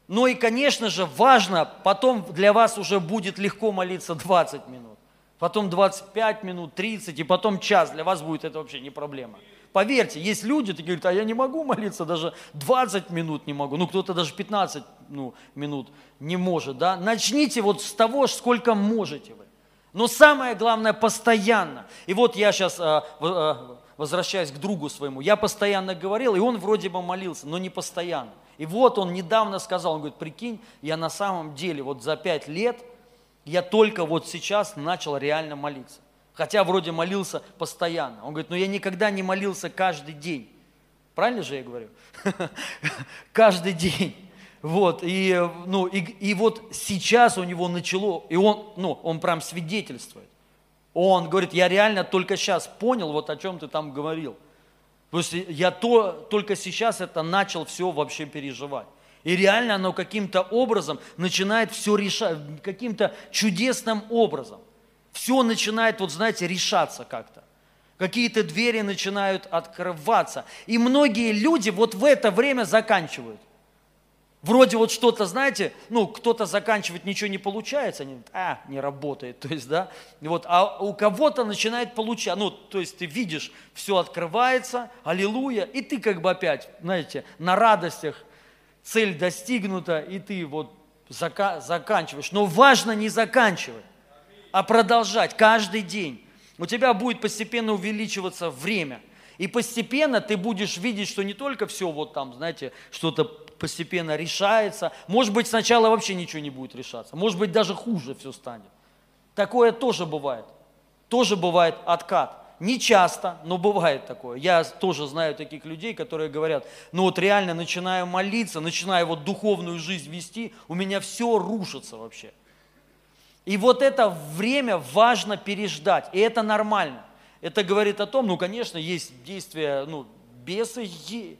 Ну и, конечно же, важно, потом для вас уже будет легко молиться 20 минут, потом 25 минут, 30, и потом час. Для вас будет это вообще не проблема. Поверьте, есть люди, которые говорят, а я не могу молиться, даже 20 минут не могу. Ну, кто-то даже 15 ну, минут не может, да. Начните вот с того, сколько можете вы. Но самое главное, постоянно. И вот я сейчас а, а, возвращаясь к другу своему, я постоянно говорил, и он вроде бы молился, но не постоянно. И вот он недавно сказал, он говорит, прикинь, я на самом деле вот за пять лет, я только вот сейчас начал реально молиться. Хотя вроде молился постоянно. Он говорит, но я никогда не молился каждый день. Правильно же я говорю? [laughs] Каждый день. Вот, и, ну, и, и вот сейчас у него начало, и он, ну, он прям свидетельствует. Он говорит, я реально только сейчас понял, вот о чем ты там говорил. То есть я то, только сейчас это начал все вообще переживать. И реально оно каким-то образом начинает все решать, каким-то чудесным образом все начинает, вот знаете, решаться как-то. Какие-то двери начинают открываться. И многие люди вот в это время заканчивают. Вроде вот что-то, знаете, ну, кто-то заканчивает, ничего не получается, они а, не работает, [laughs] то есть, да, вот, а у кого-то начинает получаться, ну, то есть ты видишь, все открывается, аллилуйя, и ты как бы опять, знаете, на радостях, цель достигнута, и ты вот зака- заканчиваешь. Но важно не заканчивать а продолжать каждый день. У тебя будет постепенно увеличиваться время. И постепенно ты будешь видеть, что не только все вот там, знаете, что-то постепенно решается. Может быть, сначала вообще ничего не будет решаться. Может быть, даже хуже все станет. Такое тоже бывает. Тоже бывает откат. Не часто, но бывает такое. Я тоже знаю таких людей, которые говорят, ну вот реально начинаю молиться, начинаю вот духовную жизнь вести, у меня все рушится вообще. И вот это время важно переждать, и это нормально. Это говорит о том, ну, конечно, есть действия, ну, бесы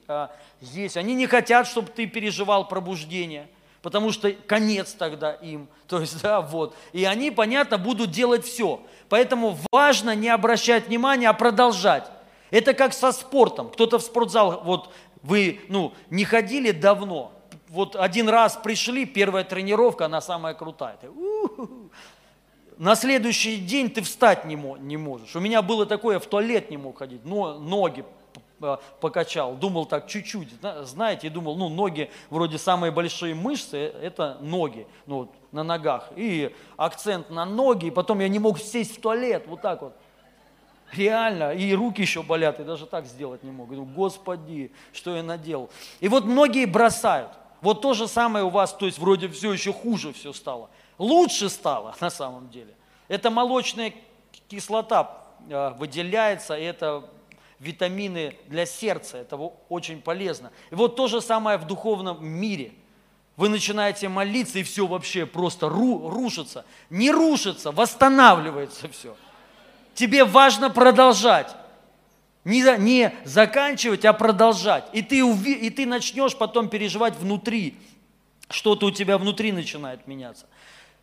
а, есть, они не хотят, чтобы ты переживал пробуждение, потому что конец тогда им, [laughs] то есть, да, вот. И они, понятно, будут делать все. Поэтому важно не обращать внимания, а продолжать. Это как со спортом. Кто-то в спортзал, вот вы, ну, не ходили давно, вот один раз пришли, первая тренировка, она самая крутая. Ты, на следующий день ты встать не, не можешь. У меня было такое, в туалет не мог ходить, но ноги покачал, думал так чуть-чуть, знаете, и думал, ну, ноги, вроде самые большие мышцы, это ноги, ну, вот, на ногах, и акцент на ноги, и потом я не мог сесть в туалет, вот так вот, реально, и руки еще болят, и даже так сделать не мог, думаю, господи, что я наделал, и вот многие бросают, вот то же самое у вас, то есть вроде все еще хуже все стало. Лучше стало [laughs] на самом деле. Это молочная кислота а, выделяется, и это витамины для сердца, это очень полезно. И вот то же самое в духовном мире. Вы начинаете молиться, и все вообще просто ру, рушится. Не рушится, восстанавливается все. Тебе важно продолжать. Не, не заканчивать, а продолжать. И ты, уви, и ты начнешь потом переживать внутри что-то у тебя внутри начинает меняться.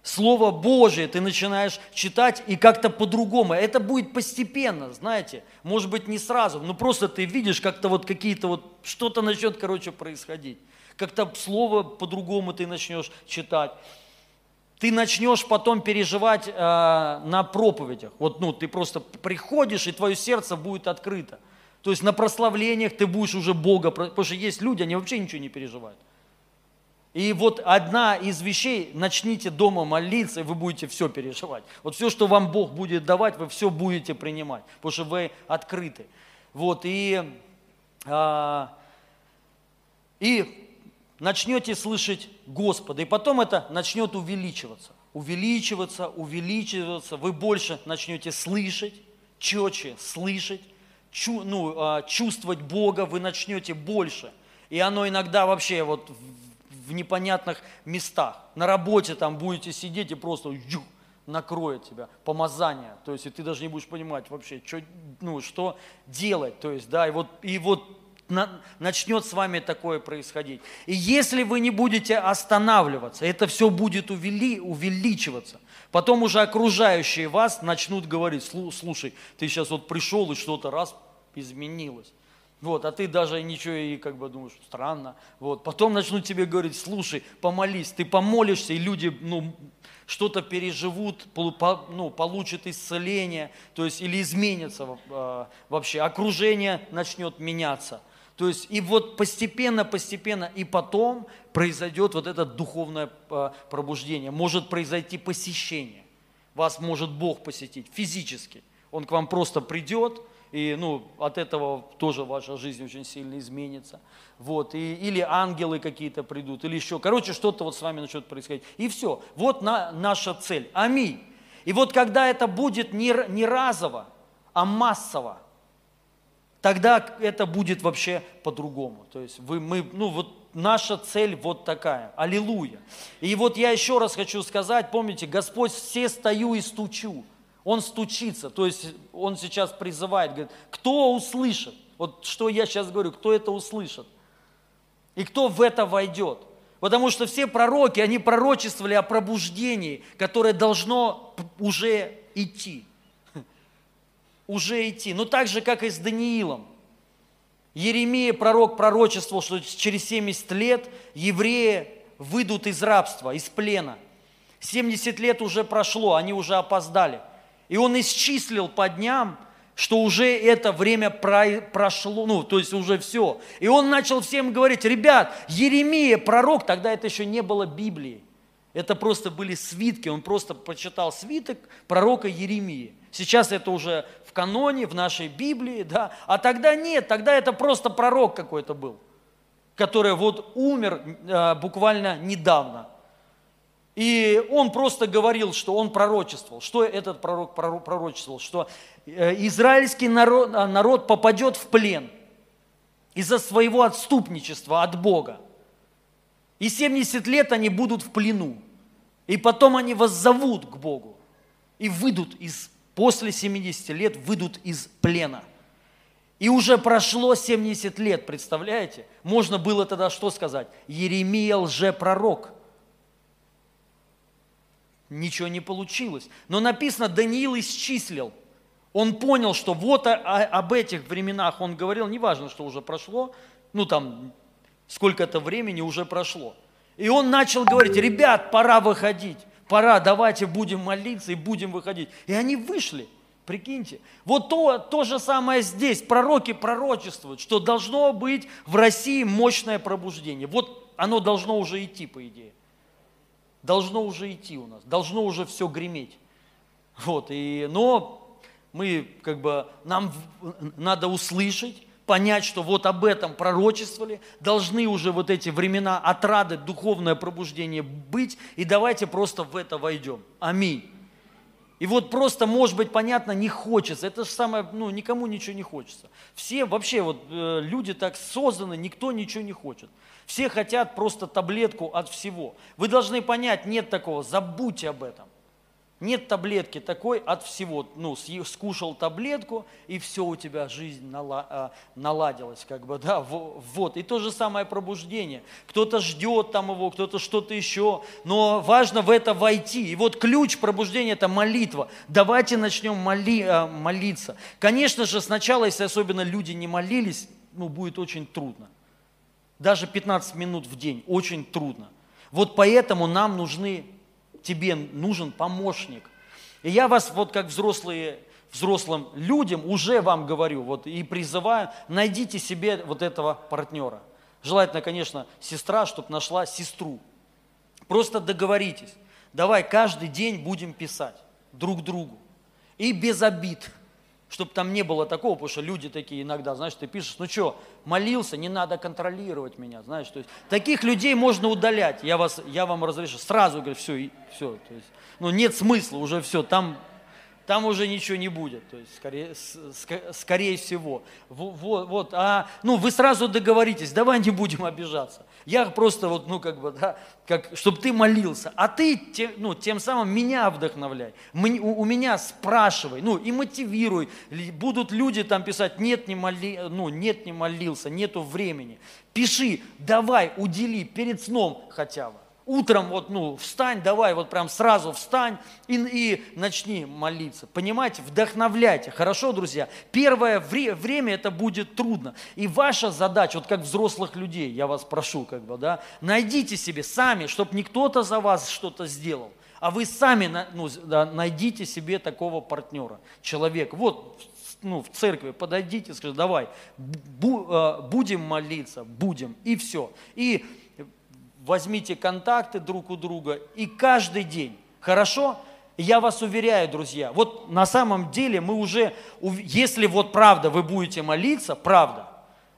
Слово Божие ты начинаешь читать и как-то по-другому. Это будет постепенно, знаете, может быть не сразу, но просто ты видишь как-то вот какие-то вот, что-то начнет, короче, происходить. Как-то слово по-другому ты начнешь читать. Ты начнешь потом переживать э, на проповедях. Вот, ну, ты просто приходишь, и твое сердце будет открыто. То есть на прославлениях ты будешь уже Бога, потому что есть люди, они вообще ничего не переживают. И вот одна из вещей, начните дома молиться, и вы будете все переживать. Вот все, что вам Бог будет давать, вы все будете принимать, потому что вы открыты. Вот, и, а, и начнете слышать Господа, и потом это начнет увеличиваться, увеличиваться, увеличиваться, вы больше начнете слышать, четче слышать, чу, ну, а, чувствовать Бога, вы начнете больше. И оно иногда вообще вот в непонятных местах. На работе там будете сидеть и просто ю, накроет тебя помазание. То есть и ты даже не будешь понимать вообще, что, ну, что делать. То есть, да, и вот, и вот на, начнет с вами такое происходить. И если вы не будете останавливаться, это все будет увели, увеличиваться. Потом уже окружающие вас начнут говорить, слушай, ты сейчас вот пришел и что-то раз изменилось. Вот, а ты даже ничего и как бы думаешь, странно. Вот, потом начнут тебе говорить, слушай, помолись, ты помолишься, и люди, ну, что-то переживут, ну, получат исцеление, то есть или изменится а, вообще, окружение начнет меняться. То есть и вот постепенно, постепенно, и потом произойдет вот это духовное а, пробуждение. Может произойти посещение. Вас может Бог посетить физически. Он к вам просто придет, и ну, от этого тоже ваша жизнь очень сильно изменится. Вот, и, или ангелы какие-то придут, или еще. Короче, что-то вот с вами начнет происходить. И все. Вот на, наша цель. Аминь. И вот когда это будет не, не разово, а массово, тогда это будет вообще по-другому. То есть вы, мы, ну вот наша цель вот такая. Аллилуйя. И вот я еще раз хочу сказать, помните, Господь все стою и стучу. Он стучится, то есть он сейчас призывает, говорит, кто услышит? Вот что я сейчас говорю, кто это услышит? И кто в это войдет? Потому что все пророки, они пророчествовали о пробуждении, которое должно уже идти. [laughs] Уже идти. Но так же, как и с Даниилом. Еремия, пророк, пророчествовал, что через 70 лет евреи выйдут из рабства, из плена. 70 лет уже прошло, они уже опоздали – и он исчислил по дням, что уже это время прошло, ну, то есть уже все. И он начал всем говорить, ребят, Еремия, пророк, тогда это еще не было Библии. Это просто были свитки, он просто прочитал свиток пророка Еремии. Сейчас это уже в каноне, в нашей Библии, да, а тогда нет, тогда это просто пророк какой-то был, который вот умер э, буквально недавно. И он просто говорил, что он пророчествовал. Что этот пророк пророчествовал? Что э, израильский народ, а, народ попадет в плен из-за своего отступничества от Бога. И 70 лет они будут в плену. И потом они воззовут к Богу. И выйдут из, после 70 лет выйдут из плена. И уже прошло 70 лет, представляете? Можно было тогда что сказать? Еремия лжепророк – ничего не получилось. Но написано, Даниил исчислил. Он понял, что вот об этих временах он говорил, неважно, что уже прошло, ну там сколько-то времени уже прошло. И он начал говорить, ребят, пора выходить, пора, давайте будем молиться и будем выходить. И они вышли, прикиньте. Вот то, то же самое здесь, пророки пророчествуют, что должно быть в России мощное пробуждение. Вот оно должно уже идти, по идее должно уже идти у нас, должно уже все греметь. Вот, и, но мы как бы, нам надо услышать, понять, что вот об этом пророчествовали, должны уже вот эти времена отрады, духовное пробуждение быть, и давайте просто в это войдем. Аминь. И вот просто, может быть, понятно, не хочется. Это же самое, ну, никому ничего не хочется. Все вообще, вот э, люди так созданы, никто ничего не хочет. Все хотят просто таблетку от всего. Вы должны понять, нет такого, забудьте об этом. Нет таблетки такой от всего. Ну, скушал таблетку, и все у тебя жизнь а, наладилась, как бы, [laughs] да, вот. И то же самое пробуждение. Кто-то ждет там его, кто-то что-то еще, но важно в это войти. И вот ключ пробуждения – это молитва. Давайте начнем моли, а, молиться. Конечно же, сначала, если особенно люди не молились, ну, будет очень трудно. Даже 15 минут в день очень трудно. Вот поэтому нам нужны, тебе нужен помощник. И я вас вот как взрослые, взрослым людям уже вам говорю вот, и призываю, найдите себе вот этого партнера. Желательно, конечно, сестра, чтобы нашла сестру. Просто договоритесь. Давай каждый день будем писать друг другу. И без обид чтобы там не было такого, потому что люди такие иногда, знаешь, ты пишешь, ну что, молился, не надо контролировать меня, знаешь, то есть таких людей можно удалять, я, вас, я вам разрешу, сразу говорю, все, и, все, то есть, ну нет смысла, уже все, там, там уже ничего не будет, то есть, скорее, скорее всего. Вот, вот, а, ну, вы сразу договоритесь, давай не будем обижаться. Я просто вот, ну, как бы, да, как, чтобы ты молился, а ты, те, ну, тем самым меня вдохновляй, у, у меня спрашивай, ну, и мотивируй. Будут люди там писать, нет, не, моли, ну, нет, не молился, нету времени. Пиши, давай, удели перед сном хотя бы. Утром вот, ну, встань, давай, вот прям сразу встань и, и начни молиться. Понимаете, вдохновляйте. Хорошо, друзья? Первое вре- время это будет трудно. И ваша задача, вот как взрослых людей, я вас прошу, как бы, да, найдите себе сами, чтобы не кто-то за вас что-то сделал, а вы сами ну, да, найдите себе такого партнера, человека. Вот ну, в церкви подойдите, скажите, давай, бу, э, будем молиться, будем, и все. И возьмите контакты друг у друга и каждый день, хорошо? Я вас уверяю, друзья, вот на самом деле мы уже, если вот правда вы будете молиться, правда,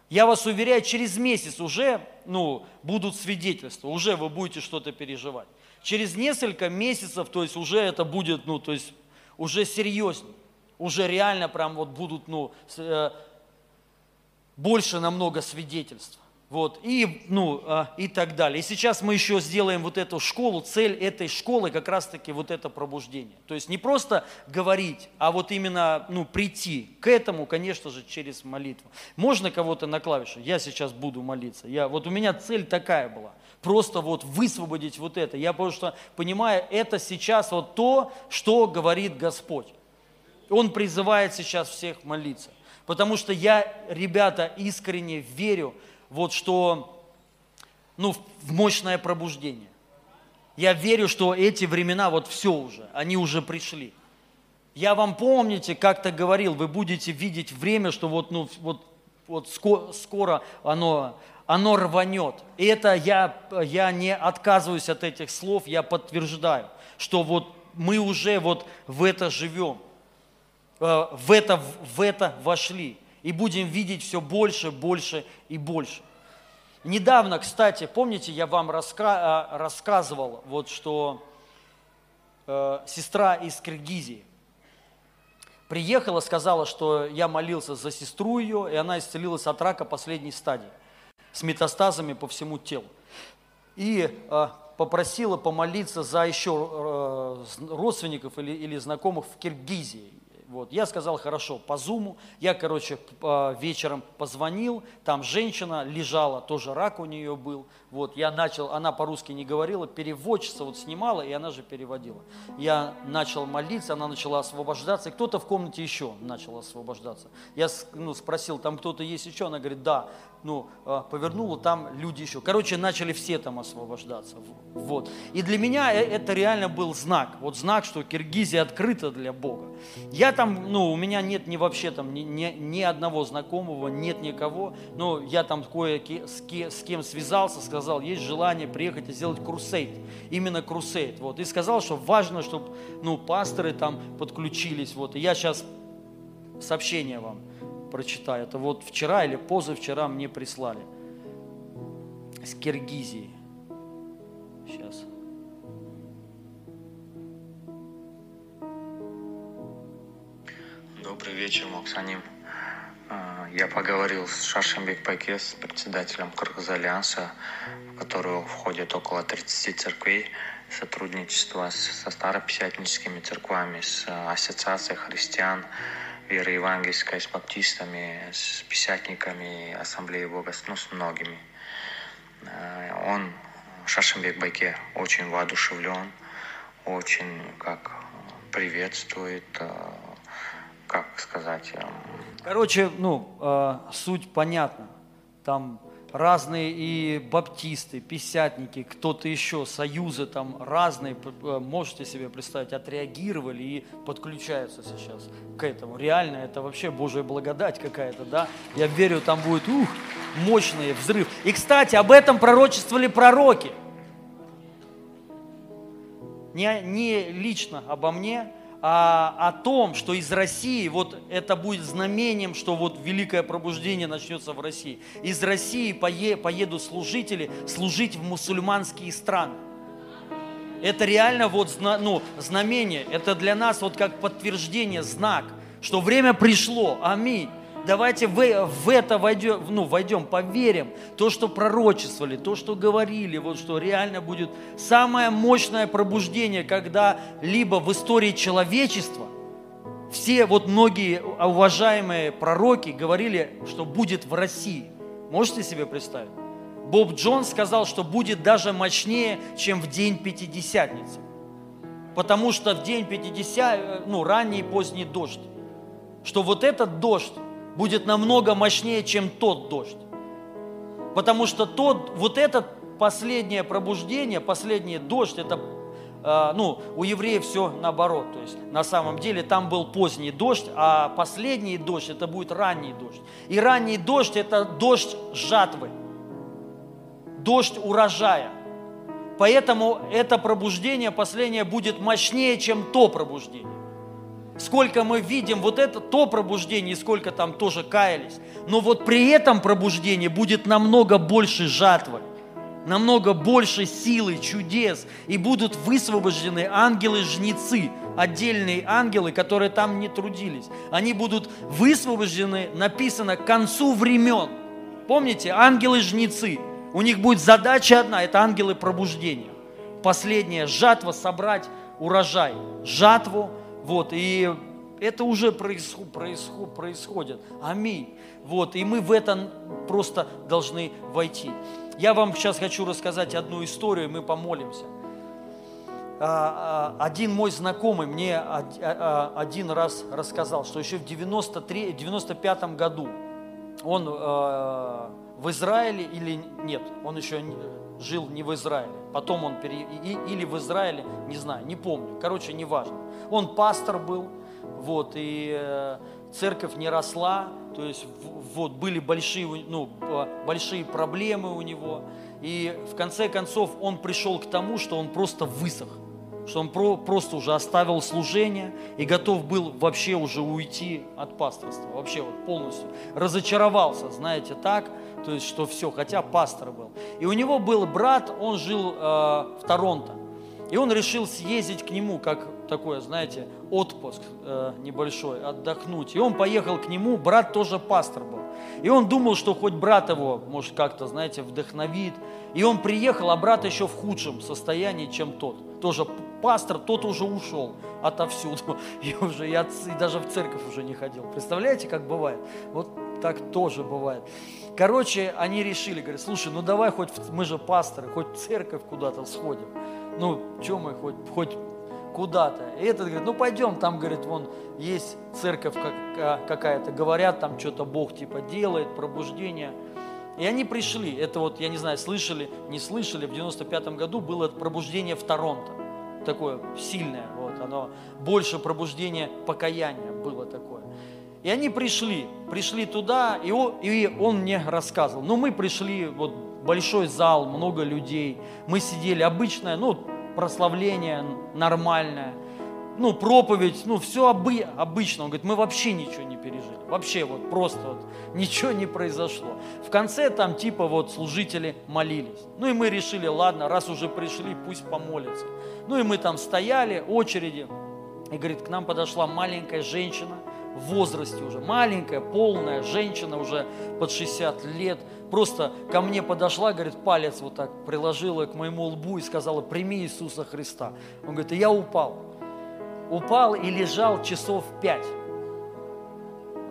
я вас уверяю, через месяц уже ну, будут свидетельства, уже вы будете что-то переживать. Через несколько месяцев, то есть уже это будет, ну, то есть уже серьезнее, уже реально прям вот будут, ну, э, больше намного свидетельств. Вот, и, ну, а, и так далее. И сейчас мы еще сделаем вот эту школу. Цель этой школы как раз-таки вот это пробуждение. То есть не просто говорить, а вот именно ну, прийти к этому, конечно же, через молитву. Можно кого-то на клавишу? Я сейчас буду молиться. Я, вот у меня цель такая была. Просто вот высвободить вот это. Я что понимаю, это сейчас вот то, что говорит Господь. Он призывает сейчас всех молиться. Потому что я, ребята, искренне верю, вот что, ну, в мощное пробуждение. Я верю, что эти времена, вот все уже, они уже пришли. Я вам, помните, как-то говорил, вы будете видеть время, что вот, ну, вот, вот скоро оно, оно рванет. И это я, я не отказываюсь от этих слов, я подтверждаю, что вот мы уже вот в это живем, э, в это, в это вошли и будем видеть все больше, больше и больше. Недавно, кстати, помните, я вам раска а, рассказывал, вот что э, сестра из Киргизии приехала, сказала, что я молился за сестру ее, и она исцелилась от рака последней стадии с метастазами по всему телу. И э, попросила помолиться за еще э, родственников или, или знакомых в Киргизии. Вот. Я сказал, хорошо, по зуму. Я, короче, вечером позвонил, там женщина лежала, тоже рак у нее был. Вот. Я начал, она по-русски не говорила, переводчица вот снимала, и она же переводила. Я начал молиться, она начала освобождаться, и кто-то в комнате еще начал освобождаться. Я ну, спросил, там кто-то есть еще? Она говорит, да ну, а, повернула, там люди еще. Короче, начали все там освобождаться. Вот. И для меня э, это реально был знак. Вот знак, что Киргизия открыта для Бога. Я там, ну, у меня нет ни вообще там ни, ни, ни одного знакомого, нет никого. Но я там кое с, с кем связался, сказал, есть желание приехать и сделать крусейд. Именно крусейд. Вот. И сказал, что важно, чтобы, ну, пасторы там подключились. Вот. И я сейчас сообщение вам прочитаю. Это вот вчера или позавчера мне прислали. С Киргизии. Сейчас. Добрый вечер, Максаним. А, я поговорил с Шашембек Пакес, председателем Кыргыз Альянса, в которую входит около 30 церквей. сотрудничество со старописательническими церквами, с э, ассоциацией христиан, веры евангельской, с баптистами, с писятниками, ассамблеей Бога, ну, с многими. Э, Он, Шашимбек Байке, очень воодушевлен, очень как приветствует, э, как сказать, э, Короче, ну, э, суть понятна. Там разные и баптисты, писятники, кто-то еще, союзы там разные, э, можете себе представить, отреагировали и подключаются сейчас к этому. Реально, это вообще Божья благодать какая-то, да? Я верю, там будет, ух, мощный взрыв. И, кстати, об этом пророчествовали пророки. Не, не лично обо мне, а о том, что из России, вот это будет знамением, что вот великое пробуждение начнется в России. Из России пое- поедут служители служить в мусульманские страны. Это реально вот ну, знамение, это для нас вот как подтверждение, знак, что время пришло. Аминь. Давайте в, в это войдем, ну, войдем, поверим. То, что пророчествовали, то, что говорили, вот что реально будет самое мощное пробуждение, когда либо в истории человечества все вот многие уважаемые пророки говорили, что будет в России. Можете себе представить? Боб Джонс сказал, что будет даже мощнее, чем в день Пятидесятницы. Потому что в день Пятидесят, ну, ранний и поздний дождь. Что вот этот дождь будет намного мощнее, чем тот дождь. Потому что тот, вот это последнее пробуждение, последний дождь, это, э, ну, у евреев все наоборот. То есть на самом деле там был поздний дождь, а последний дождь это будет ранний дождь. И ранний дождь это дождь жатвы, дождь урожая. Поэтому это пробуждение последнее будет мощнее, чем то пробуждение. Сколько мы видим, вот это то пробуждение, сколько там тоже каялись. Но вот при этом пробуждении будет намного больше жатвы, намного больше силы, чудес. И будут высвобождены ангелы-жнецы, отдельные ангелы, которые там не трудились. Они будут высвобождены, написано, к концу времен. Помните, ангелы-жнецы, у них будет задача одна, это ангелы пробуждения. Последняя жатва собрать урожай, жатву, вот, и это уже происход, происход, происходит. Аминь. Вот, и мы в это просто должны войти. Я вам сейчас хочу рассказать одну историю, мы помолимся. А, а, Один мой знакомый мне а, один раз рассказал, что еще в 93, 95 году он э, в Израиле или нет, он еще жил не в Израиле. Потом он пере, или в Израиле, не знаю, не помню. Короче, неважно. Он пастор был, вот, и э, церковь не росла, то есть вот были большие, ну, большие проблемы у него. И в конце концов он пришел к тому, что он просто высох что он про- просто уже оставил служение и готов был вообще уже уйти от пасторства, вообще вот полностью. Разочаровался, знаете, так, то есть, что все, хотя пастор был. И у него был брат, он жил э, в Торонто, и он решил съездить к нему, как такое, знаете, отпуск э, небольшой, отдохнуть. И он поехал к нему, брат тоже пастор был. И он думал, что хоть брат его, может, как-то, знаете, вдохновит. И он приехал, а брат еще в худшем состоянии, чем тот. Тоже пастор, тот уже ушел отовсюду. [laughs] И уже от- и даже в церковь уже не ходил. Представляете, как бывает? Вот так тоже бывает. Короче, они решили, говорят, слушай, ну давай хоть, мы же пасторы, хоть в церковь куда-то сходим. Ну, что мы хоть, хоть куда-то. И этот говорит, ну пойдем, там, говорит, вон есть церковь а, какая-то, говорят, там что-то Бог типа делает, пробуждение. И они пришли, это вот, я не знаю, слышали, не слышали, в 95 году было пробуждение в Торонто, такое сильное, вот, оно, больше пробуждения покаяния было такое. И они пришли, пришли туда, и он, и он мне рассказывал. Ну, мы пришли, вот большой зал, много людей, мы сидели, обычное, ну, прославление нормальное, ну, проповедь, ну, все обы- обычно. Он говорит, мы вообще ничего не пережили, вообще вот просто вот ничего не произошло. В конце там типа вот служители молились. Ну, и мы решили, ладно, раз уже пришли, пусть помолятся. Ну, и мы там стояли, очереди, и говорит, к нам подошла маленькая женщина, возрасте уже, маленькая, полная женщина уже под 60 лет, просто ко мне подошла, говорит, палец вот так приложила к моему лбу и сказала, прими Иисуса Христа. Он говорит, и я упал. Упал и лежал часов пять.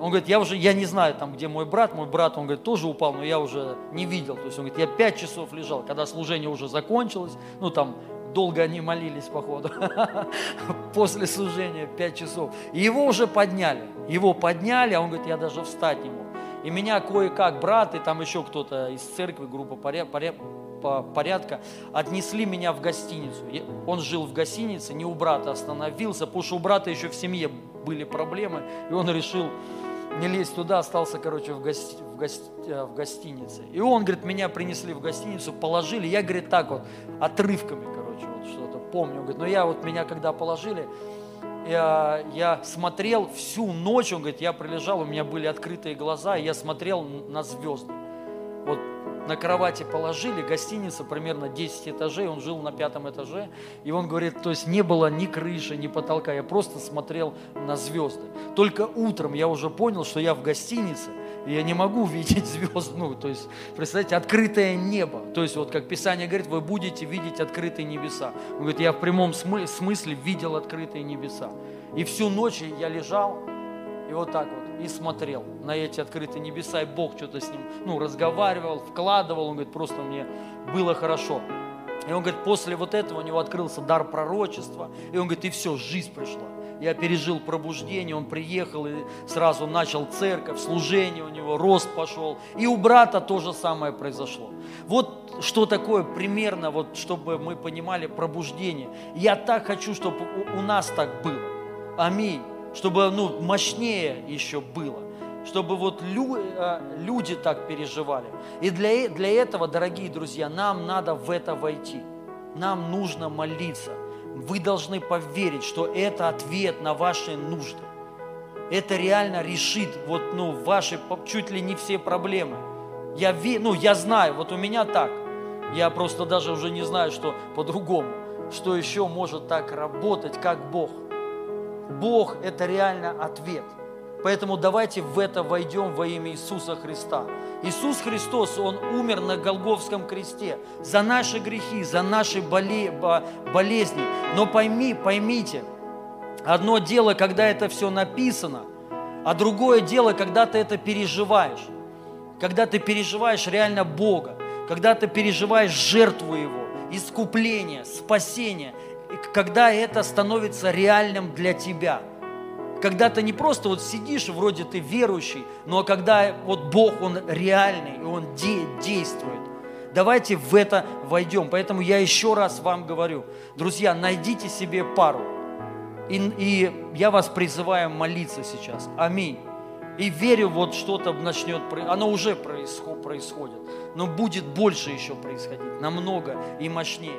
Он говорит, я уже, я не знаю, там, где мой брат, мой брат, он говорит, тоже упал, но я уже не видел. То есть он говорит, я пять часов лежал, когда служение уже закончилось, ну там долго они молились, походу, [laughs] после служения пять часов. И его уже подняли, его подняли, а он говорит, я даже встать не мог. И меня кое-как брат и там еще кто-то из церкви, группа порядка, отнесли меня в гостиницу. Он жил в гостинице, не у брата остановился, потому что у брата еще в семье были проблемы, и он решил не лезть туда, остался, короче, в, гости, в, гости, э, в гостинице. И он, говорит, меня принесли в гостиницу, положили, я, говорит, так вот, отрывками, короче, помню. Он говорит, но я вот, меня когда положили, я, я смотрел всю ночь, он говорит, я прилежал, у меня были открытые глаза, и я смотрел на звезды. Вот на кровати положили, гостиница примерно 10 этажей, он жил на пятом этаже, и он говорит, то есть не было ни крыши, ни потолка, я просто смотрел на звезды. Только утром я уже понял, что я в гостинице, и я не могу видеть [laughs] звезд, ну, то есть, представляете, открытое небо, то есть, вот как Писание говорит, вы будете видеть открытые небеса. Он говорит, я в прямом смысле видел открытые небеса. И всю ночь я лежал, и вот так вот и смотрел на эти открытые небеса, и Бог что-то с ним, ну, разговаривал, вкладывал, он говорит, просто мне было хорошо. И он говорит, после вот этого у него открылся дар пророчества, и он говорит, и все, жизнь пришла. Я пережил пробуждение, он приехал и сразу начал церковь, служение у него, рост пошел. И у брата то же самое произошло. Вот что такое примерно, вот чтобы мы понимали пробуждение. Я так хочу, чтобы у нас так было. Аминь чтобы ну, мощнее еще было, чтобы вот лю, э, люди так переживали. И для, для этого, дорогие друзья, нам надо в это войти. Нам нужно молиться. Вы должны поверить, что это ответ на ваши нужды. Это реально решит вот, ну, ваши чуть ли не все проблемы. Я, ну, я знаю, вот у меня так. Я просто даже уже не знаю, что по-другому. Что еще может так работать, как Бог. Бог – это реально ответ. Поэтому давайте в это войдем во имя Иисуса Христа. Иисус Христос, Он умер на Голговском кресте за наши грехи, за наши болезни. Но пойми, поймите, одно дело, когда это все написано, а другое дело, когда ты это переживаешь. Когда ты переживаешь реально Бога, когда ты переживаешь жертву Его, искупление, спасение – когда это становится реальным для тебя. Когда ты не просто вот сидишь, вроде ты верующий, но когда вот Бог, Он реальный, и Он де- действует. Давайте в это войдем. Поэтому я еще раз вам говорю, друзья, найдите себе пару. И, и я вас призываю молиться сейчас. Аминь. И верю, вот что-то начнет, оно уже происходит, но будет больше еще происходить, намного и мощнее.